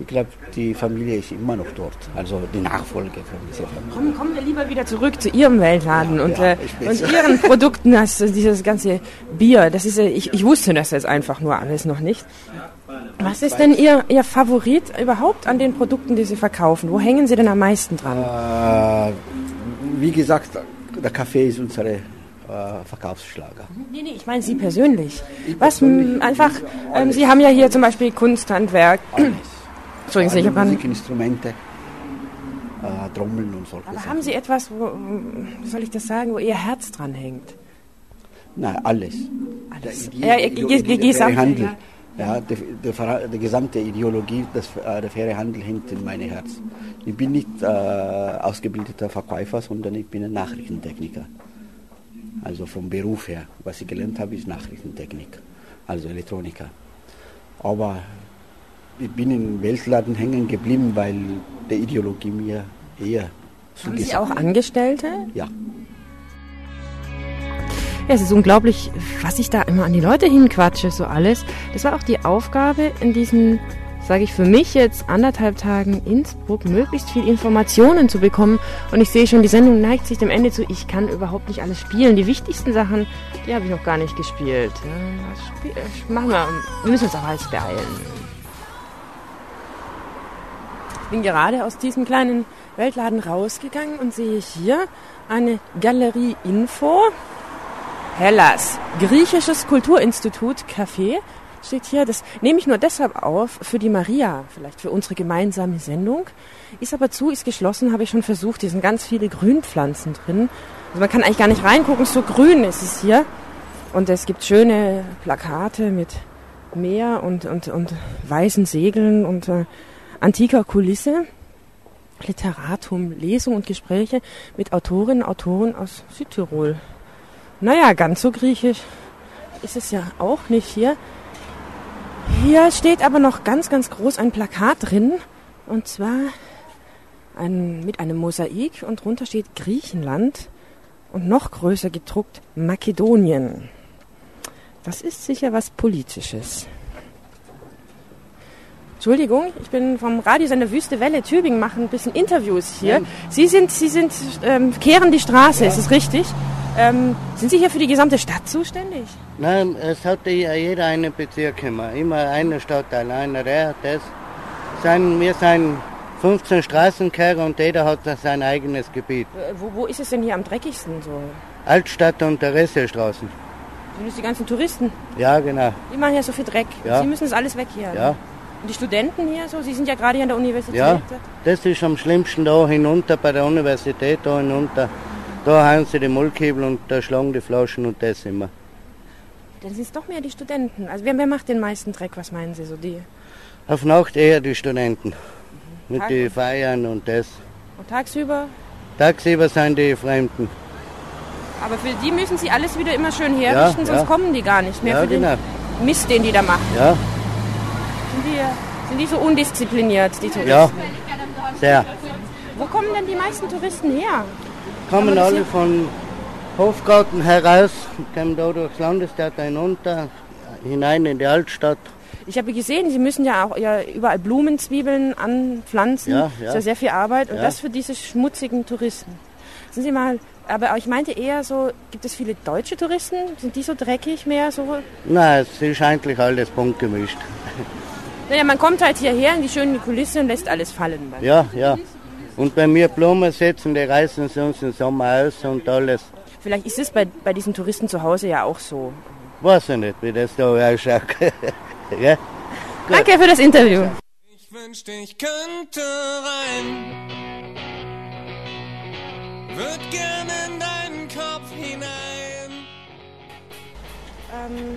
Ich glaube, die Familie ist immer noch dort, also die Nachfolge von dieser Familie. Kommen, kommen wir lieber wieder zurück zu Ihrem Weltladen und, ja, äh, ich und Ihren Produkten, das, dieses ganze Bier. Das ist, äh, ich, ich wusste das jetzt einfach nur alles noch nicht. Was ist denn Ihr, Ihr Favorit überhaupt an den Produkten, die Sie verkaufen? Wo hängen Sie denn am meisten dran? Äh, wie gesagt, der Kaffee ist unsere äh, Verkaufsschlager. Nee, nee, ich meine Sie persönlich. Was m, einfach, ähm, Sie haben ja hier zum Beispiel Kunsthandwerk. Entschuldigen Sie, ich habe. Musikinstrumente, äh, Trommeln und solche Aber Sachen. haben Sie etwas, wo, wie soll ich das sagen, wo Ihr Herz dran hängt? Nein, alles. Alles. Der, Ja, Ide- ge- ge- der gesamt- faire Handel, ja. ja, die, die, Ver- die gesamte Ideologie, das, äh, der faire Handel hängt in meinem Herz. Ich bin nicht äh, ausgebildeter Verkäufer, sondern ich bin ein Nachrichtentechniker. Also vom Beruf her. Was ich gelernt habe, ist Nachrichtentechnik, also Elektroniker. Aber ich bin im Weltladen hängen geblieben, weil die Ideologie mir eher Haben Sie auch. Angestellte? Ja. Ja, es ist unglaublich, was ich da immer an die Leute hinquatsche, so alles. Das war auch die Aufgabe in diesen sage ich für mich jetzt anderthalb Tagen Innsbruck möglichst viel Informationen zu bekommen. Und ich sehe schon, die Sendung neigt sich dem Ende zu. Ich kann überhaupt nicht alles spielen. Die wichtigsten Sachen, die habe ich noch gar nicht gespielt. Ja, spiel, äh, machen wir. Wir müssen uns auch alles beeilen. Bin gerade aus diesem kleinen Weltladen rausgegangen und sehe hier eine Galerie Info. Hellas, griechisches Kulturinstitut Café steht hier. Das nehme ich nur deshalb auf für die Maria, vielleicht für unsere gemeinsame Sendung. Ist aber zu, ist geschlossen, habe ich schon versucht. Hier sind ganz viele Grünpflanzen drin. Also man kann eigentlich gar nicht reingucken, so grün ist es hier. Und es gibt schöne Plakate mit Meer und, und, und weißen Segeln und äh, antiker Kulisse. Literatum, Lesung und Gespräche mit Autorinnen und Autoren aus Südtirol. Naja, ganz so griechisch ist es ja auch nicht hier. Hier steht aber noch ganz, ganz groß ein Plakat drin. Und zwar ein, mit einem Mosaik und drunter steht Griechenland und noch größer gedruckt Makedonien. Das ist sicher was Politisches. Entschuldigung, ich bin vom Radiosender Wüste Welle Tübingen, machen ein bisschen Interviews hier. Ja. Sie sind, Sie sind, ähm, kehren die Straße, ist es richtig? Ähm, sind Sie hier für die gesamte Stadt zuständig? Nein, es hat ja jeder einen Bezirk immer. Immer eine Stadtteil, einer der, das. Sein, wir sind 15 Straßenkehrer und jeder hat sein eigenes Gebiet. Äh, Wo, wo ist es denn hier am dreckigsten so? Altstadt und Theresiestraßen. Sind das die ganzen Touristen? Ja, genau. Die machen ja so viel Dreck. Ja. Sie müssen das alles weg hier. Ja. Ne? Die Studenten hier so, Sie sind ja gerade hier an der Universität. Ja, das ist am schlimmsten da hinunter bei der Universität, da hinunter. Da haben sie die Mullkibel und da schlagen die Flaschen und das immer. Dann sind es doch mehr die Studenten. Also wer, wer macht den meisten Dreck, was meinen Sie so? Die? Auf Nacht eher die Studenten. Mit Tag- den Feiern und das. Und tagsüber? Tagsüber sind die Fremden. Aber für die müssen Sie alles wieder immer schön herrichten, Ja, sonst ja. kommen die gar nicht mehr Ja, für den genau. Mist, den die da machen. Ja, Sind die, sind die so undiszipliniert, die Touristen? ja, sehr. Wo kommen denn die meisten Touristen her? Kommen das alle von Hofgarten heraus, kommen da durchs Landestheater hinunter, hinein in die Altstadt. Ich habe gesehen, Sie müssen ja auch ja, überall Blumenzwiebeln anpflanzen. Ja, Das ja. ist ja sehr viel Arbeit. Und Ja. das für diese schmutzigen Touristen. Sind Sie mal, aber ich meinte eher so, gibt es viele deutsche Touristen? Sind die so dreckig mehr so? Nein, es ist eigentlich alles bunt gemischt. Naja, man kommt halt hierher in die schöne Kulisse und lässt alles fallen. Ja, ja. Und wenn wir Blumen setzen, die reißen sie uns im Sommer aus und alles. Vielleicht ist es bei, bei diesen Touristen zu Hause ja auch so. Weiß ich nicht, wie das da ausschaut. ja? Danke für das Interview. Ich wünschte, ich könnte rein. Würd gern in deinen Kopf hinein. Ähm,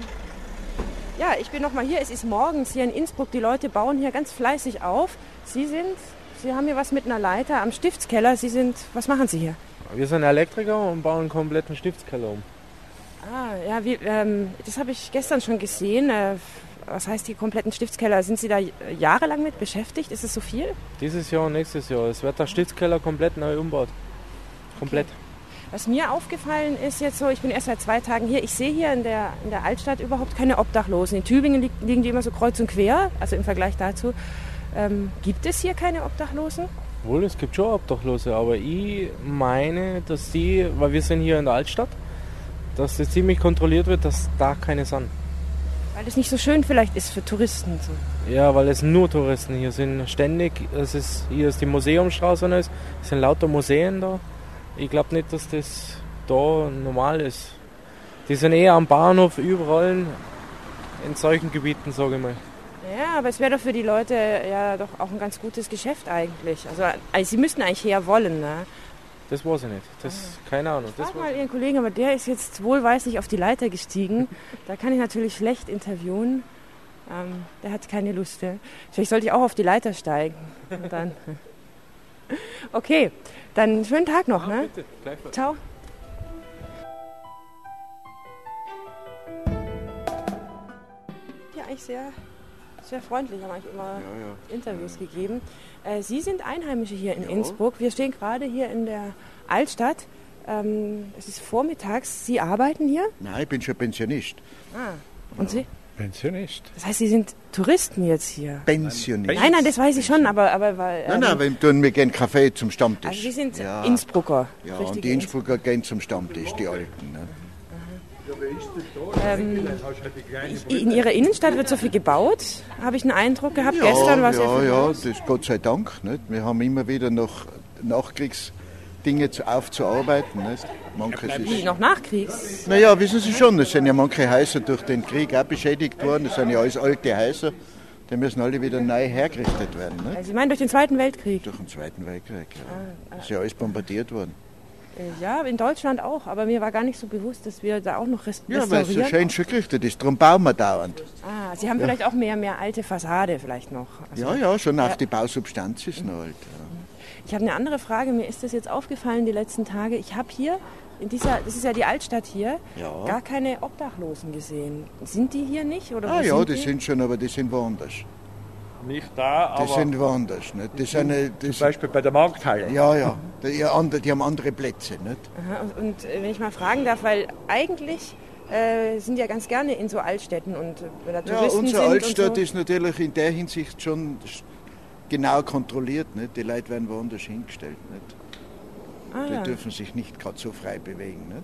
ja, ich bin noch mal hier. Es ist morgens hier in Innsbruck. Die Leute bauen hier ganz fleißig auf. Sie sind, Sie haben hier was mit einer Leiter am Stiftskeller. Sie sind, was machen Sie hier? Wir sind Elektriker und bauen einen kompletten Stiftskeller um. Ah, ja, wie, ähm, das habe ich gestern schon gesehen. Äh, was heißt die kompletten Stiftskeller? Sind Sie da jahrelang mit beschäftigt? Ist es so viel? Dieses Jahr und nächstes Jahr. Es wird der Stiftskeller komplett neu umgebaut. Komplett. Was mir aufgefallen ist jetzt so, ich bin erst seit zwei Tagen hier, ich sehe hier in der, in der Altstadt überhaupt keine Obdachlosen. In Tübingen li liegen die immer so kreuz und quer, also im Vergleich dazu. Ähm, gibt es hier keine Obdachlosen? Wohl, es gibt schon Obdachlose, aber ich meine, dass die, weil wir sind hier in der Altstadt, dass das ziemlich kontrolliert wird, dass da keine sind. Weil es nicht so schön vielleicht ist für Touristen. So. Ja, weil es nur Touristen hier sind. Ständig, es ist, hier ist die alles. Es sind lauter Museen da. Ich glaube nicht, dass das da normal ist. Die sind eher am Bahnhof, überall in solchen Gebieten, sage ich mal. Ja, aber es wäre doch für die Leute ja doch auch ein ganz gutes Geschäft eigentlich. Also, also sie müssten eigentlich her wollen. Ne? Das weiß ich nicht. Das, keine Ahnung. Das Frag mal Ihren Kollegen, aber der ist jetzt wohlweislich auf die Leiter gestiegen. Da kann ich natürlich schlecht interviewen. Ähm, der hat keine Lust. Ja. Vielleicht sollte ich auch auf die Leiter steigen. Und dann. Okay, dann schönen Tag noch. ne? bitte, gleichfalls. Ciao. Ja, eigentlich sehr, sehr freundlich, haben eigentlich immer Interviews gegeben. Äh, Sie sind Einheimische hier in Innsbruck. Wir stehen gerade hier in der Altstadt. Ähm, es ist vormittags. Sie arbeiten hier? Nein, ich bin schon Pensionist. Ah. Und Sie? Pensionist. Das heißt, Sie sind Touristen jetzt hier? Pensionist. Nein, nein, das weiß ich schon, aber... aber weil, Nein, nein, wir tun, wir gehen Kaffee zum Stammtisch. Also Sie sind ja. Innsbrucker. Ja, und die Innsbrucker gehen zum Stammtisch, die Alten. Ne? Ähm, ich- in Ihrer Innenstadt wird so viel gebaut, habe ich einen Eindruck gehabt. Gestern war es ja, ja, los. das ist Gott sei Dank. Nicht? Wir haben immer wieder noch Nachkriegsdinge zu, aufzuarbeiten. Nicht? Manches Wie, ist, noch Nachkriegs? naja, wissen Sie schon, es sind ja manche Häuser durch den Krieg auch beschädigt worden. Das sind ja alles alte Häuser. Die müssen alle wieder neu hergerichtet werden. Nicht? Also Sie meinen durch den Zweiten Weltkrieg? Durch den Zweiten Weltkrieg. Ja. Ah, Das ist ja alles bombardiert worden. Äh, Ja, in Deutschland auch, aber mir war gar nicht so bewusst, dass wir da auch noch rest Ja, weil es so restaurieren. schön schon gerichtet ist. Darum bauen wir dauernd. Ah, Sie haben Ja. vielleicht auch mehr, mehr alte Fassade vielleicht noch. Also, Ja, ja, schon Ja. auf die Bausubstanz ist noch alt. Ja. Ich habe eine andere Frage. Mir ist das jetzt aufgefallen die letzten Tage. Ich habe hier in dieser, das ist ja die Altstadt hier, Ja. gar keine Obdachlosen gesehen. Sind die hier nicht? Oder Ah ja, sind die die? sind schon, aber die sind woanders. Nicht da, aber... Die sind woanders. Nicht? Die sind, äh, das, Zum Beispiel bei der Markthalle. Ja, ja. Die, die haben andere Plätze. Nicht? Aha, und, und äh, wenn ich mal fragen darf, weil eigentlich äh, sind ja ganz gerne in so Altstädten und äh, wenn da Ja, Touristen unsere sind Altstadt und so. ist natürlich in der Hinsicht schon sch- genau kontrolliert. Nicht? Die Leute werden woanders hingestellt. Nicht? Ah, die ja. dürfen sich nicht gerade so frei bewegen. Nicht?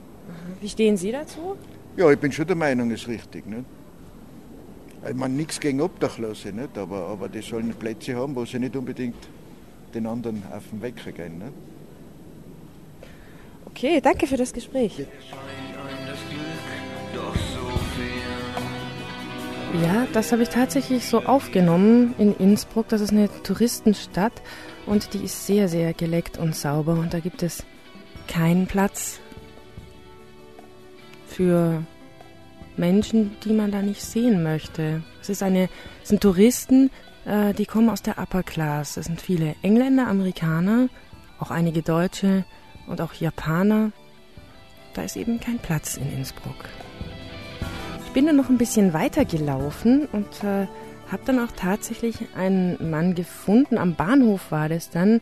Wie stehen Sie dazu? Ja, ich bin schon der Meinung, ist richtig. Nicht? Ich meine, nichts gegen Obdachlose, nicht? Aber, aber die sollen Plätze haben, wo sie nicht unbedingt den anderen auf den Wecker gehen. Nicht? Okay, danke für das Gespräch. Ja, das habe ich tatsächlich so aufgenommen in Innsbruck. Das ist eine Touristenstadt und die ist sehr, sehr geleckt und sauber. Und da gibt es keinen Platz für Menschen, die man da nicht sehen möchte. Es ist eine, es sind Touristen, äh, die kommen aus der Upper Class. Es sind viele Engländer, Amerikaner, auch einige Deutsche und auch Japaner. Da ist eben kein Platz in Innsbruck. Bin dann noch ein bisschen weiter gelaufen und äh, habe dann auch tatsächlich einen Mann gefunden. Am Bahnhof war das dann,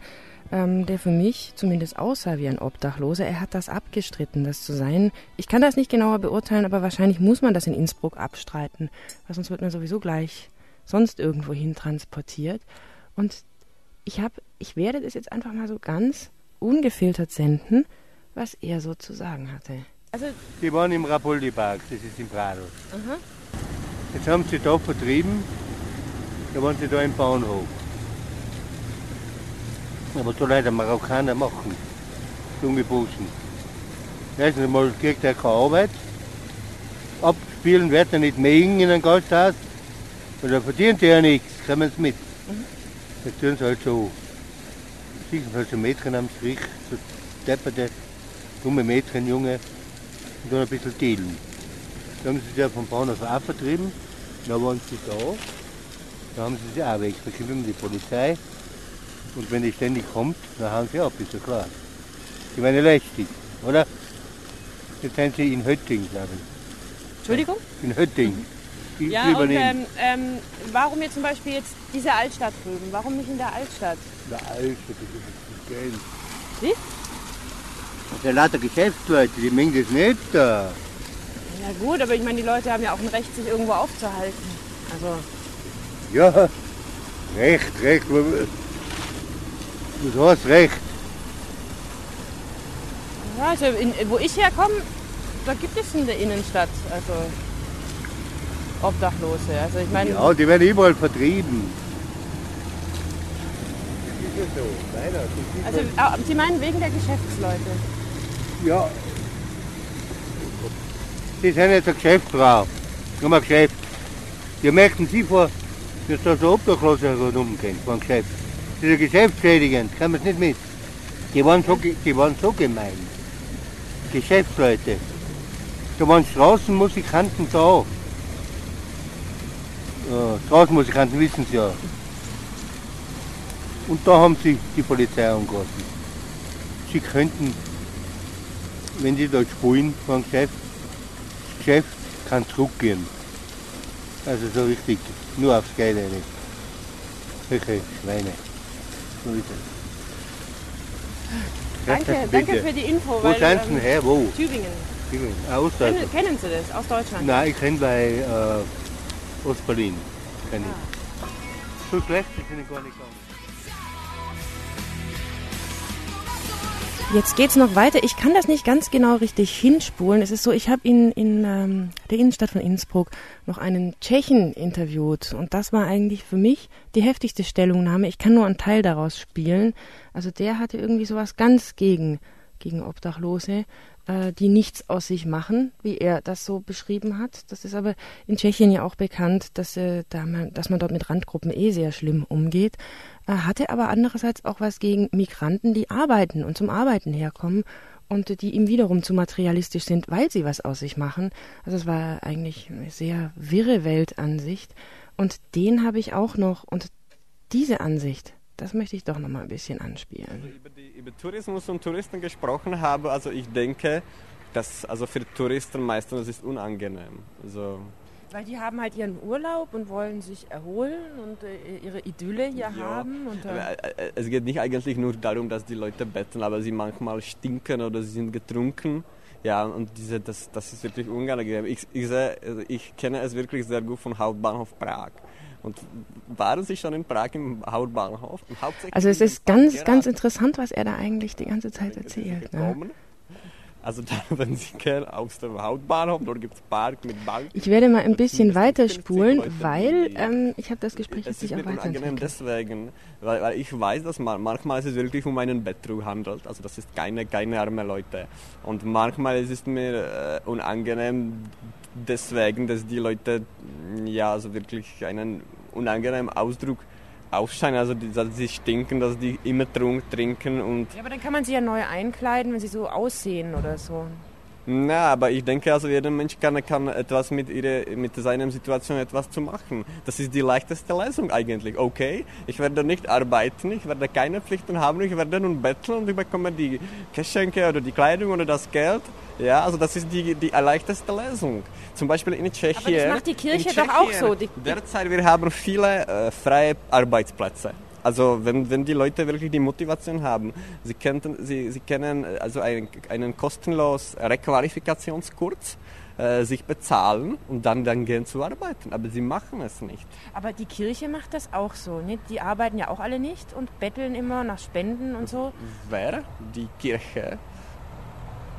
ähm, der für mich zumindest aussah wie ein Obdachloser. Er hat das abgestritten, das zu sein. Ich kann das nicht genauer beurteilen, aber wahrscheinlich muss man das in Innsbruck abstreiten, weil sonst wird man sowieso gleich sonst irgendwo hin transportiert. Und ich habe, ich werde das jetzt einfach mal so ganz ungefiltert senden, was er so zu sagen hatte. Also, Die waren im Rapoldi-Park, das ist im Prado. aha. Jetzt haben sie da vertrieben, da waren sie da im Bahnhof. Aber so leider Marokkaner machen, junge Burschen. Erstens einmal kriegt er keine Arbeit, abspielen wird er nicht mögen in einem Gasthaus, weil da verdient er ja nichts, kommen sie mit. Das tun sie halt so. Sicher halt so Mädchen am Strich, so depperte, dumme Mädchen, Junge, und dann ein bisschen dealen. Dann haben sie sie vom Bahnhof auch vertrieben, dann waren sie da, dann haben sie sie auch weg. Immer die Polizei und wenn die ständig kommt, dann hauen sie ab, ist ja klar. Die waren ja lästig, oder? Jetzt sind sie in Hötting, glaube ich. Entschuldigung? In Hötting. Ich Ja, und ähm, ähm, warum jetzt zum Beispiel jetzt diese Altstadt drüben? Warum nicht in der Altstadt? Der Alte, das ist das Geld. Wie? Das sind lauter Geschäftsleute, die mengen das nicht da. Ja gut, aber ich meine, die Leute haben ja auch ein Recht, sich irgendwo aufzuhalten. Also, Ja, recht, recht. Du hast recht. ja, also in, wo ich herkomme, da gibt es in der Innenstadt also Obdachlose. Also ich meine, Ja, die werden überall vertrieben. Also äh, Sie meinen wegen der Geschäftsleute? Ja. Sie sind jetzt eine Geschäftsfrau. Haben ein Geschäft. Die merken Sie vor, dass da so Obdachlose rumgehen vor dem Geschäft. Das ist ja geschäftsschädigend, kann nicht mit. Die waren, so, die waren so gemein. Geschäftsleute. Da waren Straßenmusikanten da. Ja, Straßenmusikanten wissen Sie ja. Und da haben sie die Polizei angelassen. Sie könnten wenn die dort spielen vom Geschäft, das Geschäft kann zurückgehen. Also so richtig, nur aufs Geld eine. Solche Schweine. So ist es. Danke, danke für die Info. Wo weil, sind Sie ähm, her? Wo? Tübingen. Tübingen. Ah, Aus Kennen, kennen Sie das aus Deutschland? Nein, ich kenne bei, äh, Ostberlin. Kenn ich. So schlecht bin ich gar nicht gegangen. Jetzt geht's noch weiter. Ich kann das nicht ganz genau richtig hinspulen. Es ist so, ich habe in, in ähm, der Innenstadt von Innsbruck noch einen Tschechen interviewt und das war eigentlich für mich die heftigste Stellungnahme. Ich kann nur einen Teil daraus spielen. Also der hatte irgendwie sowas ganz gegen gegen Obdachlose, äh, die nichts aus sich machen, wie er das so beschrieben hat. Das ist aber in Tschechien ja auch bekannt, dass, äh, da man, dass man dort mit Randgruppen eh sehr schlimm umgeht. Er hatte aber andererseits auch was gegen Migranten, die arbeiten und zum Arbeiten herkommen und die ihm wiederum zu materialistisch sind, weil sie was aus sich machen. Also es war eigentlich eine sehr wirre Weltansicht und den habe ich auch noch und diese Ansicht, das möchte ich doch noch mal ein bisschen anspielen. über, die, über Tourismus und Touristen gesprochen habe, also ich denke, dass also für Touristen meistens das ist unangenehm. Also Weil die haben halt ihren Urlaub und wollen sich erholen und äh, ihre Idylle hier haben. Und, äh, äh, es geht nicht eigentlich nur darum, dass die Leute betten, aber sie manchmal stinken oder sie sind getrunken. Ja, und diese, das, das ist wirklich unangenehm. Ich, ich, sehe, also ich kenne es wirklich sehr gut vom Hauptbahnhof Prag. Und waren Sie schon in Prag im Hauptbahnhof? Also es ist ganz, Park ganz interessant, was er da eigentlich die ganze Zeit erzählt. Ne? Also da, wenn Sie gehen aus dem Hauptbahnhof, dort gibt es Park mit Bank. Ich werde mal ein bisschen weiterspulen, weil ähm, ich habe das Gespräch jetzt sich auch weiterentwickelt. deswegen, weil, weil ich weiß, dass man, manchmal es wirklich um einen Betrug handelt. Also das ist keine, keine arme Leute. Und manchmal ist es mir äh, unangenehm deswegen, dass die Leute ja also wirklich einen unangenehmen Ausdruck aufscheinen. Also die, dass sie stinken, dass die immer trinken und Ja, aber dann kann man sie ja neu einkleiden, wenn sie so aussehen oder so. Na, aber ich denke, also jeder Mensch kann, kann etwas mit, ihrer, mit seiner Situation etwas zu machen. Das ist die leichteste Lösung eigentlich. Okay, ich werde nicht arbeiten, ich werde keine Pflichten haben, ich werde nun betteln und ich bekomme die Geschenke oder die Kleidung oder das Geld. Ja, also das ist die, die leichteste Lösung. Zum Beispiel in Tschechien. Aber das macht die Kirche doch auch so. Die, Derzeit wir haben viele äh, freie Arbeitsplätze. Also wenn, wenn die Leute wirklich die Motivation haben, sie, könnten, sie, sie können äh, also einen, einen kostenlosen Requalifikationskurs äh, sich bezahlen und dann, dann gehen zu arbeiten. Aber sie machen es nicht. aber die Kirche macht das auch so. Ne? Die arbeiten ja auch alle nicht und betteln immer nach Spenden und so. Wer? Die Kirche?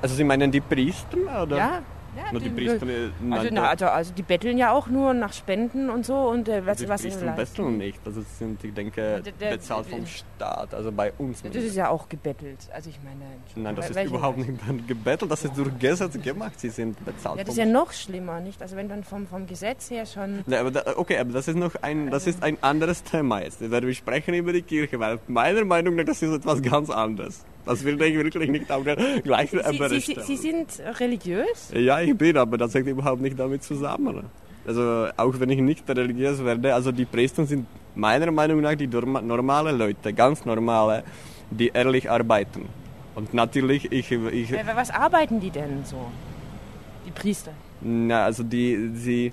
Also Sie meinen die Priester? Oder? Ja, ja, Nur die, die- Priester, Also, na, also, also die betteln ja auch nur nach Spenden und so und äh, was, die was Priester betteln nicht. Das sind, ich denke, Der- der- bezahlt vom Staat, also bei uns. Das ist ja auch gebettelt. Also ich meine. Nein, das ist überhaupt nicht gebettelt, das ist durch Gesetz gemacht. Sie sind bezahlt Ja, das ist ja noch schlimmer, nicht? Also wenn dann vom, vom Gesetz her schon. Ja, aber da, okay, aber das ist noch ein, das ist ein anderes Thema jetzt. Wir sprechen über die Kirche, weil meiner Meinung nach das ist etwas ganz anderes. Das will ich wirklich nicht auf der gleichen Ebene Sie, Sie. Sie sind religiös? Ja, ich bin, aber das hängt überhaupt nicht damit zusammen. Also auch wenn ich nicht religiös werde, also die Priester sind meiner Meinung nach die norma- normale Leute, ganz normale, die ehrlich arbeiten. Und natürlich, ich, ich, Was arbeiten die denn so? Die Priester. na, also die, sie,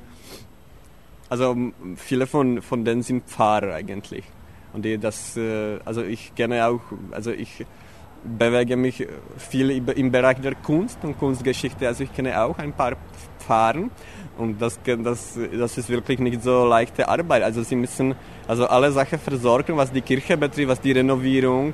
also viele von, von denen sind Pfarrer eigentlich. Und die das, äh, also ich kenne auch, also ich bewege mich viel im Bereich der Kunst und Kunstgeschichte. Also ich kenne auch ein paar Pfarrer und das, das, das ist wirklich nicht so leichte Arbeit. Also sie müssen also alle Sachen versorgen, was die Kirche betrifft, was die Renovierung,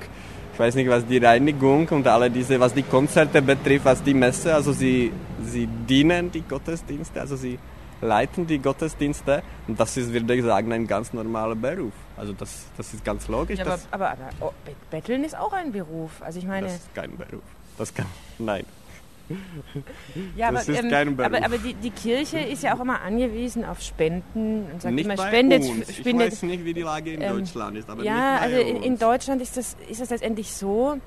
ich weiß nicht, was die Reinigung und alle diese, was die Konzerte betrifft, was die Messe, also sie, sie dienen die Gottesdienste, also sie leiten die Gottesdienste und das ist, würde ich sagen, ein ganz normaler Beruf. Also das, das ist ganz logisch. Ja, aber, aber, aber oh, Bet- Betteln ist auch ein Beruf. Also ich meine. das ist kein Beruf. Das kann, nein. Ja, das aber, ist ähm, kein Beruf. aber, aber die, die Kirche ist ja auch immer angewiesen auf Spenden und sagt nicht immer, spendet, uns. Ich spendet. weiß nicht, wie die Lage in Ähm, Deutschland ist, aber ja, nicht bei also in, in. Deutschland ist das, ist das letztendlich so,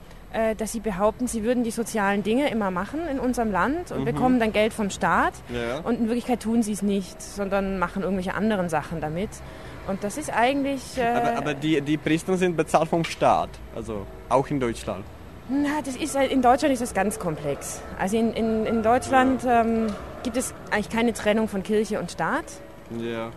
dass sie behaupten, sie würden die sozialen Dinge immer machen in unserem Land und Mhm. bekommen dann Geld vom Staat. Ja. Und in Wirklichkeit tun sie es nicht, sondern machen irgendwelche anderen Sachen damit. Und das ist eigentlich. Äh, Aber, aber die, die Priester sind bezahlt vom Staat, also auch in Deutschland. Na, das ist, in Deutschland ist das ganz komplex. Also in, in, in Deutschland ähm, gibt es eigentlich keine Trennung von Kirche und Staat. Ja.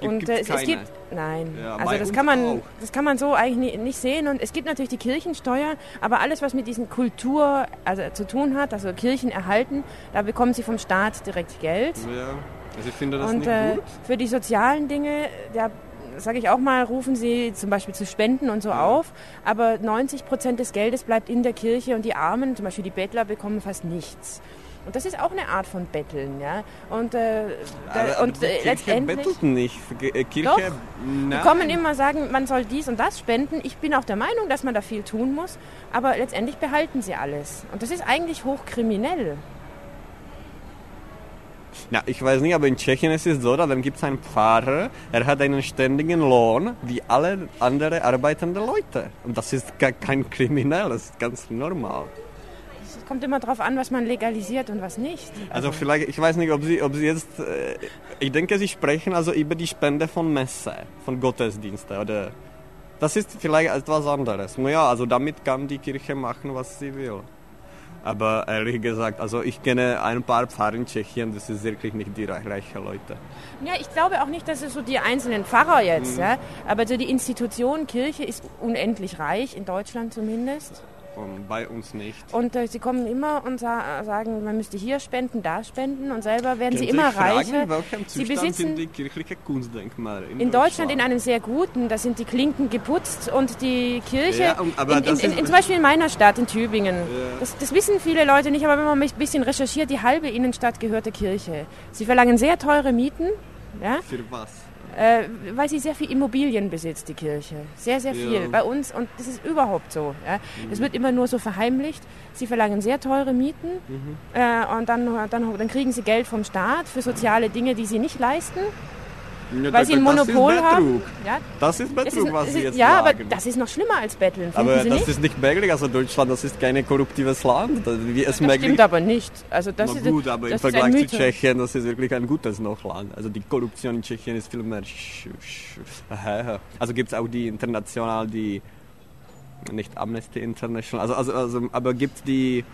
Und Gibt's äh, es, es gibt, nein, Ja, also das kann, man, auch. das kann man so eigentlich nicht sehen. Und es gibt natürlich die Kirchensteuer, aber alles, was mit diesen Kultur also, zu tun hat, also Kirchen erhalten, da bekommen sie vom Staat direkt Geld. Ja. Also ich finde das und nicht äh, gut. für die sozialen Dinge, ja, sage ich auch mal, rufen sie zum Beispiel zu Spenden und so auf. Aber 90 Prozent des Geldes bleibt in der Kirche und die Armen, zum Beispiel die Bettler, bekommen fast nichts. Und das ist auch eine Art von Betteln, ja. Und, äh, Aber, und aber äh, Kirche letztendlich. bettelt nicht. Äh, Kirche, Doch. nein. Die kommen immer sagen, man soll dies und das spenden. Ich bin auch der Meinung, dass man da viel tun muss, aber letztendlich behalten sie alles. Und das ist eigentlich hochkriminell. Ja, ich weiß nicht, aber in Tschechien ist es so, da dann gibt es einen Pfarrer, er hat einen ständigen Lohn wie alle anderen arbeitende Leute. Und das ist kein Kriminell, das ist ganz normal. Es kommt immer darauf an, was man legalisiert und was nicht. Also vielleicht, ich weiß nicht, ob Sie, ob Sie jetzt, äh, ich denke, Sie sprechen also über die Spende von Messe, von Gottesdienste, oder? Das ist vielleicht etwas anderes. Naja, also damit kann die Kirche machen, was sie will. Aber ehrlich gesagt, also ich kenne ein paar Pfarrer in Tschechien, das ist wirklich nicht die reich- reichen Leute. Ja, ich glaube auch nicht, dass es so die einzelnen Pfarrer jetzt, Mhm. ja, aber so die Institution Kirche ist unendlich reich, in Deutschland zumindest. Und bei uns nicht. Und äh, sie kommen immer und sa sagen, man müsste hier spenden, da spenden und selber werden sie Können immer sich fragen, reicher. Sie besitzen sind die kirchlichen Kunstdenkmale in, in Deutschland in einem sehr guten, da sind die Klinken geputzt und die Kirche, Ja, und- in, in, in, zum Beispiel in meiner Stadt, in Tübingen, das, das wissen viele Leute nicht, aber wenn man ein bisschen recherchiert, die halbe Innenstadt gehört der Kirche. Sie verlangen sehr teure Mieten, ja, Für was? Äh, weil sie sehr viel Immobilien besitzt, die Kirche. Sehr, sehr viel. Ja. Bei uns, und das ist überhaupt so. Ja. Das wird immer nur so verheimlicht. Sie verlangen sehr teure Mieten Mhm. äh, und dann, dann, dann kriegen sie Geld vom Staat für soziale Dinge, die sie nicht leisten. Ja, weil sie ein Monopol haben. Ja, Das ist Betrug, ist- was Sie jetzt Ja, aber sagen. das ist noch schlimmer als Betteln, Aber Sie das nicht? ist nicht möglich. Also Deutschland, das ist kein korruptives Land. Das- Wie es das stimmt aber nicht. Also das Na ist, gut, aber im Vergleich zu. Tschechien, das ist wirklich ein gutes noch Land. Also die Korruption in Tschechien ist viel mehr. Also gibt es auch die international, die nicht Amnesty International, also, also, also aber gibt die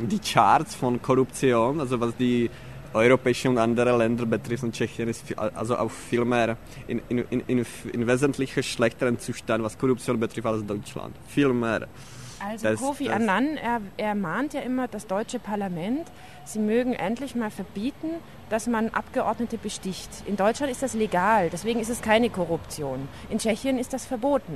die Charts von Korruption, also was die europäische und andere Länder betrifft, und Tschechien ist viel, also auch viel mehr in, in, in, in, wesentlich schlechteren Zustand, was Korruption betrifft, als Deutschland. Viel mehr. Also Das- Kofi das- Annan, er, er mahnt ja immer das deutsche Parlament, sie mögen endlich mal verbieten, dass man Abgeordnete besticht. In Deutschland ist das legal, deswegen ist es keine Korruption. In Tschechien ist das verboten.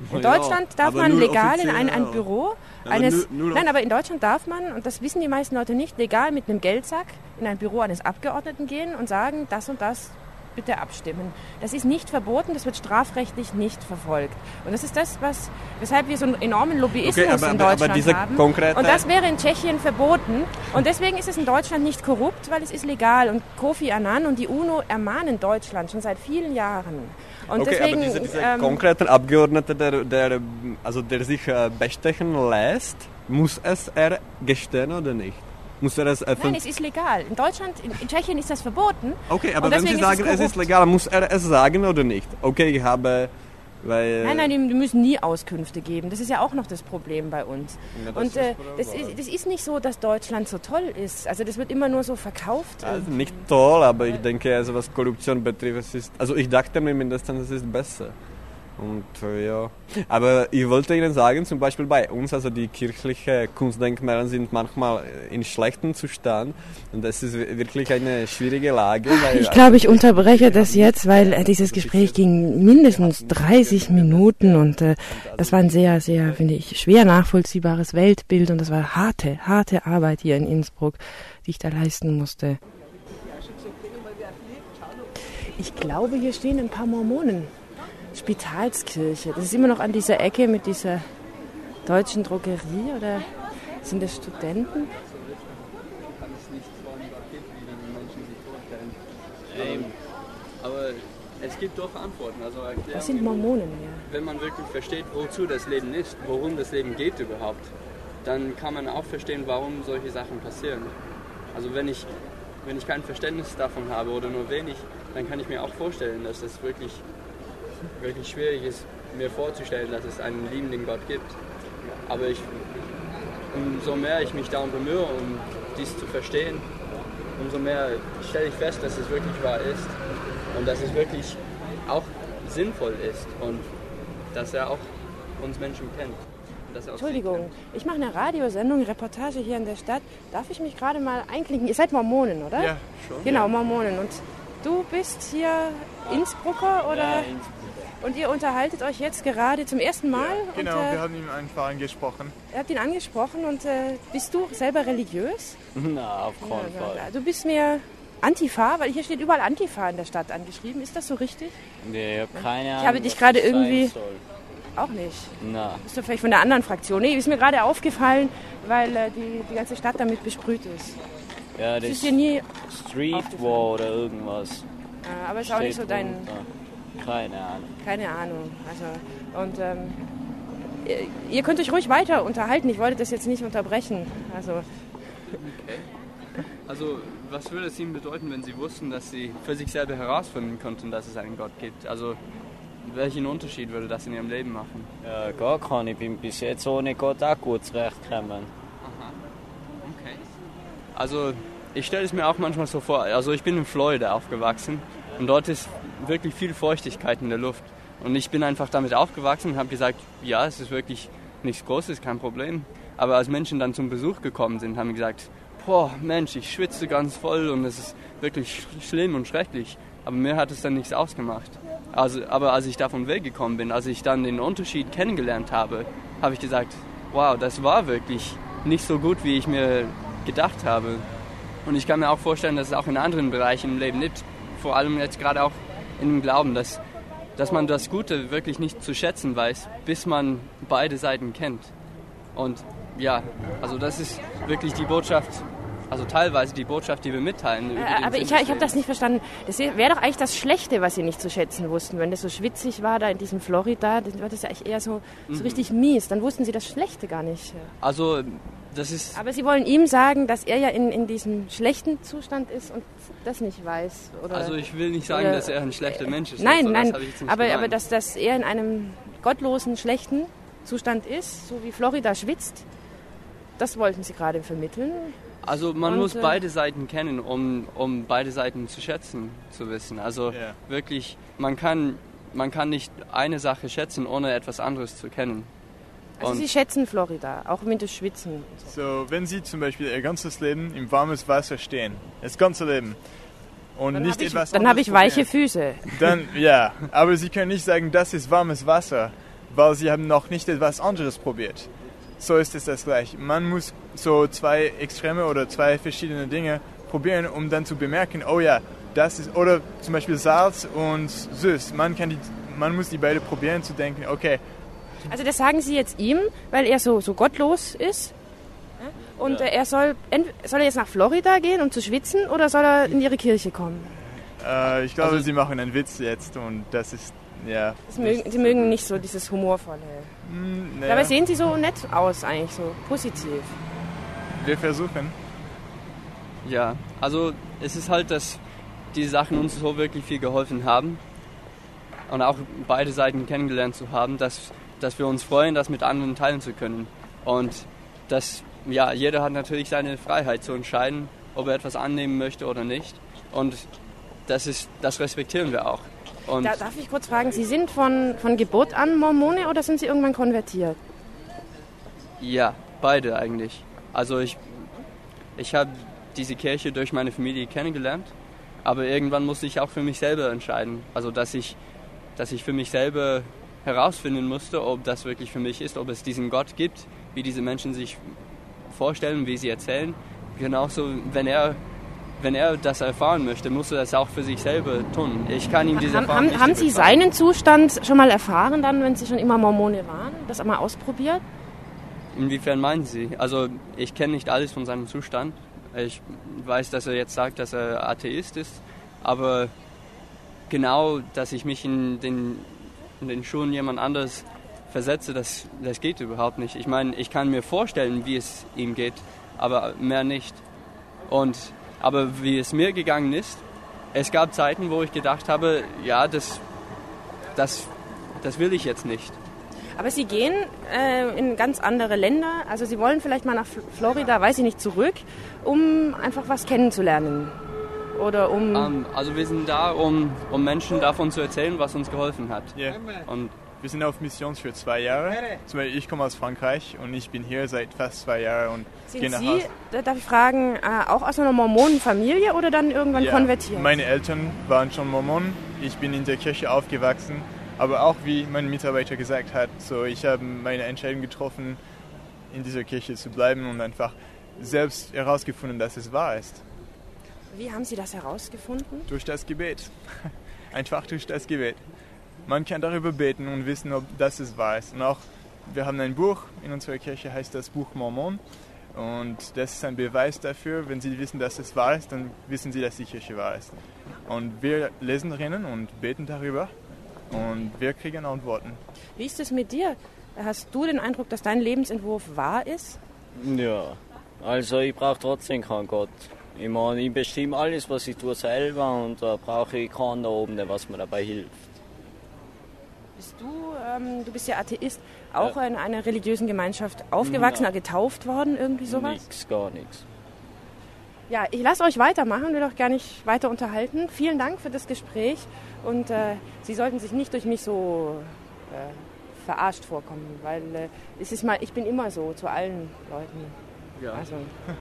In Na ja, Deutschland darf man legal in ein, ein Büro Aber eines. nur- nur nein, aber in Deutschland darf man, und das wissen die meisten Leute nicht, legal mit einem Geldsack in ein Büro eines Abgeordneten gehen und sagen, das und das bitte abstimmen. Das ist nicht verboten, das wird strafrechtlich nicht verfolgt. Und das ist das, was, weshalb wir so einen enormen Lobbyismus Okay, aber- in Deutschland diese haben. Und das wäre in Tschechien verboten. Und deswegen ist es in Deutschland nicht korrupt, weil es ist legal. Und Kofi Annan und die UNO ermahnen Deutschland schon seit vielen Jahren. Und okay, deswegen, aber dieser, dieser ähm, konkrete Abgeordnete, der, der, also der sich äh, bestechen lässt, muss es er gestehen oder nicht? Muss er es Nein, öffentlich... es ist legal. In Deutschland, in, in Tschechien ist das verboten. Okay, aber wenn Sie sagen, es ist korrupt. legal, muss er es sagen oder nicht? Okay, ich habe... Weil, Nein, nein, die müssen nie Auskünfte geben. Das ist ja auch noch das Problem bei uns. Ja, das und ist äh, das, ist, das ist nicht so, dass Deutschland so toll ist. Also das wird immer nur so verkauft. Also nicht toll, aber ich denke, also was Korruption betrifft, es ist, also ich dachte mir mindestens, es ist besser. Und äh, ja, aber ich wollte Ihnen sagen, zum Beispiel bei uns, also die kirchlichen Kunstdenkmäler sind manchmal in schlechtem Zustand und das ist wirklich eine schwierige Lage. Weil, Ich glaube, ich unterbreche das jetzt, weil äh, dieses Gespräch ging mindestens 30 Minuten und äh, das war ein sehr, sehr, finde ich, schwer nachvollziehbares Weltbild und das war harte, harte Arbeit hier in Innsbruck, die ich da leisten musste. Ich glaube, hier stehen ein paar Mormonen. Spitalskirche. Das ist immer noch an dieser Ecke mit dieser deutschen Drogerie oder sind das Studenten? Ähm, aber es gibt doch Antworten. Also Das sind Mormonen, ja. Wenn man wirklich versteht, wozu das Leben ist, worum das Leben geht überhaupt, dann kann man auch verstehen, warum solche Sachen passieren. Also wenn ich, wenn ich kein Verständnis davon habe oder nur wenig, dann kann ich mir auch vorstellen, dass es wirklich, wirklich schwierig ist, mir vorzustellen, dass es einen liebenden Gott gibt. Aber ich, umso mehr ich mich darum bemühe, um dies zu verstehen, umso mehr stelle ich fest, dass es wirklich wahr ist und dass es wirklich auch sinnvoll ist und dass er auch uns Menschen kennt. Entschuldigung, ich mache eine Radiosendung, Reportage hier in der Stadt. Darf ich mich gerade mal einklinken? Ihr seid Mormonen, oder? Ja, schon, Genau, ja. Mormonen. Und du bist hier Innsbrucker oder? Und ihr unterhaltet euch jetzt gerade zum ersten Mal? Genau, und, äh, wir haben ihn einfach angesprochen. Ihr habt ihn angesprochen und äh, bist du selber religiös? Na, auf Ja, ja, Du bist mir Antifa, weil hier steht überall Antifa in der Stadt angeschrieben. Ist das so richtig? Nee, ich habe keine Ahnung. Ich habe dich gerade irgendwie- soll. Auch nicht. Na. Bist du vielleicht von der anderen Fraktion? Nee, ist mir gerade aufgefallen, weil äh, die, die ganze Stadt damit besprüht ist. Ja, Das das ist dir nie Street War oder irgendwas. Äh, aber ist auch nicht so dein. drunter. Keine Ahnung. Keine Ahnung. Also, und ähm, ihr, ihr könnt euch ruhig weiter unterhalten. Ich wollte das jetzt nicht unterbrechen. Also, Okay. Also, was würde es Ihnen bedeuten, wenn Sie wussten, dass Sie für sich selber herausfinden konnten, dass es einen Gott gibt? Also, welchen Unterschied würde das in Ihrem Leben machen? Ja, gar keinen. Ich bin bis jetzt ohne Gott auch gut zurechtgekommen. Okay. Also, ich stelle es mir auch manchmal so vor. Also, ich bin in Florida aufgewachsen und dort ist wirklich viel Feuchtigkeit in der Luft. Und ich bin einfach damit aufgewachsen und habe gesagt, ja, es ist wirklich nichts Großes, kein Problem. Aber als Menschen dann zum Besuch gekommen sind, haben gesagt, boah, Mensch, ich schwitze ganz voll und es ist wirklich sch- schlimm und schrecklich. Aber mir hat es dann nichts ausgemacht. Also, aber als ich davon weggekommen bin, als ich dann den Unterschied kennengelernt habe, habe ich gesagt, wow, das war wirklich nicht so gut, wie ich mir gedacht habe. Und ich kann mir auch vorstellen, dass es auch in anderen Bereichen im Leben gibt, vor allem jetzt gerade auch in dem Glauben, dass, dass man das Gute wirklich nicht zu schätzen weiß, bis man beide Seiten kennt. Und ja, also das ist wirklich die Botschaft, also teilweise die Botschaft, die wir mitteilen. äh, aber ich, ich habe das nicht verstanden. Das wäre doch eigentlich das Schlechte, was sie nicht zu schätzen wussten. Wenn das so schwitzig war da in diesem Florida, dann war das ja eigentlich eher so, so Mhm. richtig mies. Dann wussten sie das Schlechte gar nicht. Also das ist Aber sie wollen ihm sagen, dass er ja in, in diesem schlechten Zustand ist und das nicht weiß. Oder, Also ich will nicht sagen, oder- dass er ein schlechter Mensch ist. Nein, also, nein, aber, aber dass, dass er in einem gottlosen, schlechten Zustand ist, so wie Florida schwitzt, das wollten sie gerade vermitteln. Also man Und, muss äh, beide Seiten kennen, um, um beide Seiten zu schätzen zu wissen. Also wirklich, man kann, man kann nicht eine Sache schätzen, ohne etwas anderes zu kennen. Also Und- sie schätzen Florida, auch mit dem Schwitzen. So, wenn Sie zum Beispiel Ihr ganzes Leben im warmes Wasser stehen, das ganze Leben, und Dann nicht ich- etwas dann anderes hab ich weiche probieren, Füße. Dann, ja, aber Sie können nicht sagen, das ist warmes Wasser, weil Sie haben noch nicht etwas anderes probiert. So ist es das gleich. Man muss so zwei Extreme oder zwei verschiedene Dinge probieren, um dann zu bemerken, oh ja, das ist, oder zum Beispiel Salz und süß. Man, kann die, man muss die beide probieren zu denken, okay, Also das sagen sie jetzt ihm, weil er so, so gottlos ist. Ja? Und äh, er soll, soll er jetzt nach Florida gehen, um zu schwitzen, oder soll er in ihre Kirche kommen? Äh, ich glaube, Also- Sie machen einen Witz jetzt und das ist, ja. Das mögen, sie mögen nicht so dieses Humorvolle. Hm, naja. Dabei sehen sie so nett aus eigentlich, so positiv. Wir versuchen. Ja, also es ist halt, dass die Sachen uns so wirklich viel geholfen haben und auch beide Seiten kennengelernt zu haben, dass, dass wir uns freuen, das mit anderen teilen zu können. Und dass, ja, jeder hat natürlich seine Freiheit zu entscheiden, ob er etwas annehmen möchte oder nicht. Und das, ist, das respektieren wir auch. Und Da, darf ich kurz fragen, Sie sind von, von Geburt an Mormone oder sind Sie irgendwann konvertiert? Ja, beide eigentlich. Also ich, ich habe diese Kirche durch meine Familie kennengelernt, aber irgendwann musste ich auch für mich selber entscheiden. Also dass ich, dass ich für mich selber herausfinden musste, ob das wirklich für mich ist, ob es diesen Gott gibt, wie diese Menschen sich vorstellen, wie sie erzählen. Genauso, wenn er, wenn er das erfahren möchte, muss er das auch für sich selber tun. Ich kann ihm diese Haben, Erfahrung haben, nicht haben Sie übertragen. seinen Zustand schon mal erfahren, dann, wenn Sie schon immer Mormone waren? Das einmal ausprobiert? Inwiefern meinen Sie? Also ich kenne nicht alles von seinem Zustand. Ich weiß, dass er jetzt sagt, dass er Atheist ist, aber genau, dass ich mich in den, in den Schuhen jemand anderes versetze, das, das geht überhaupt nicht. Ich meine, ich kann mir vorstellen, wie es ihm geht, aber mehr nicht. Und, aber wie es mir gegangen ist, es gab Zeiten, wo ich gedacht habe, ja, das, das, das will ich jetzt nicht. Aber Sie gehen äh, in ganz andere Länder. Also Sie wollen vielleicht mal nach Fl- Florida, weiß ich nicht, zurück, um einfach was kennenzulernen. Oder um... Ähm, also wir sind da, um, um Menschen davon zu erzählen, was uns geholfen hat. Und wir sind auf Mission für zwei Jahre. Zum Beispiel ich komme aus Frankreich und ich bin hier seit fast zwei Jahren und gehe Sind nach Sie, Hause. da darf ich fragen, äh, auch aus einer Mormonenfamilie oder dann irgendwann Ja, konvertiert? Meine Eltern waren schon Mormonen. Ich bin in der Kirche aufgewachsen. Aber auch wie mein Mitarbeiter gesagt hat, so ich habe meine Entscheidung getroffen, in dieser Kirche zu bleiben und einfach selbst herausgefunden, dass es wahr ist. Wie haben Sie das herausgefunden? Durch das Gebet. Einfach durch das Gebet. Man kann darüber beten und wissen, ob das es wahr ist. Und auch, wir haben ein Buch in unserer Kirche, heißt das Buch Mormon. Und das ist ein Beweis dafür, wenn Sie wissen, dass es wahr ist, dann wissen Sie, dass die Kirche wahr ist. Und wir lesen drinnen und beten darüber und wir kriegen Antworten. Wie ist es mit dir? Hast du den Eindruck, dass dein Lebensentwurf wahr ist? Ja, also ich brauche trotzdem keinen Gott. Ich meine, ich bestimme alles, was ich tue, selber und da brauche ich keinen da oben, der was mir dabei hilft. Bist du, ähm, du bist ja Atheist, auch Ja. in einer religiösen Gemeinschaft aufgewachsen, Ja. getauft worden, irgendwie sowas? Nix, gar nichts. Ja, ich lasse euch weitermachen, will auch gar nicht weiter unterhalten. Vielen Dank für das Gespräch und äh, Sie sollten sich nicht durch mich so äh, verarscht vorkommen, weil äh, es ist mal, ich bin immer so zu allen Leuten. Ja. Also,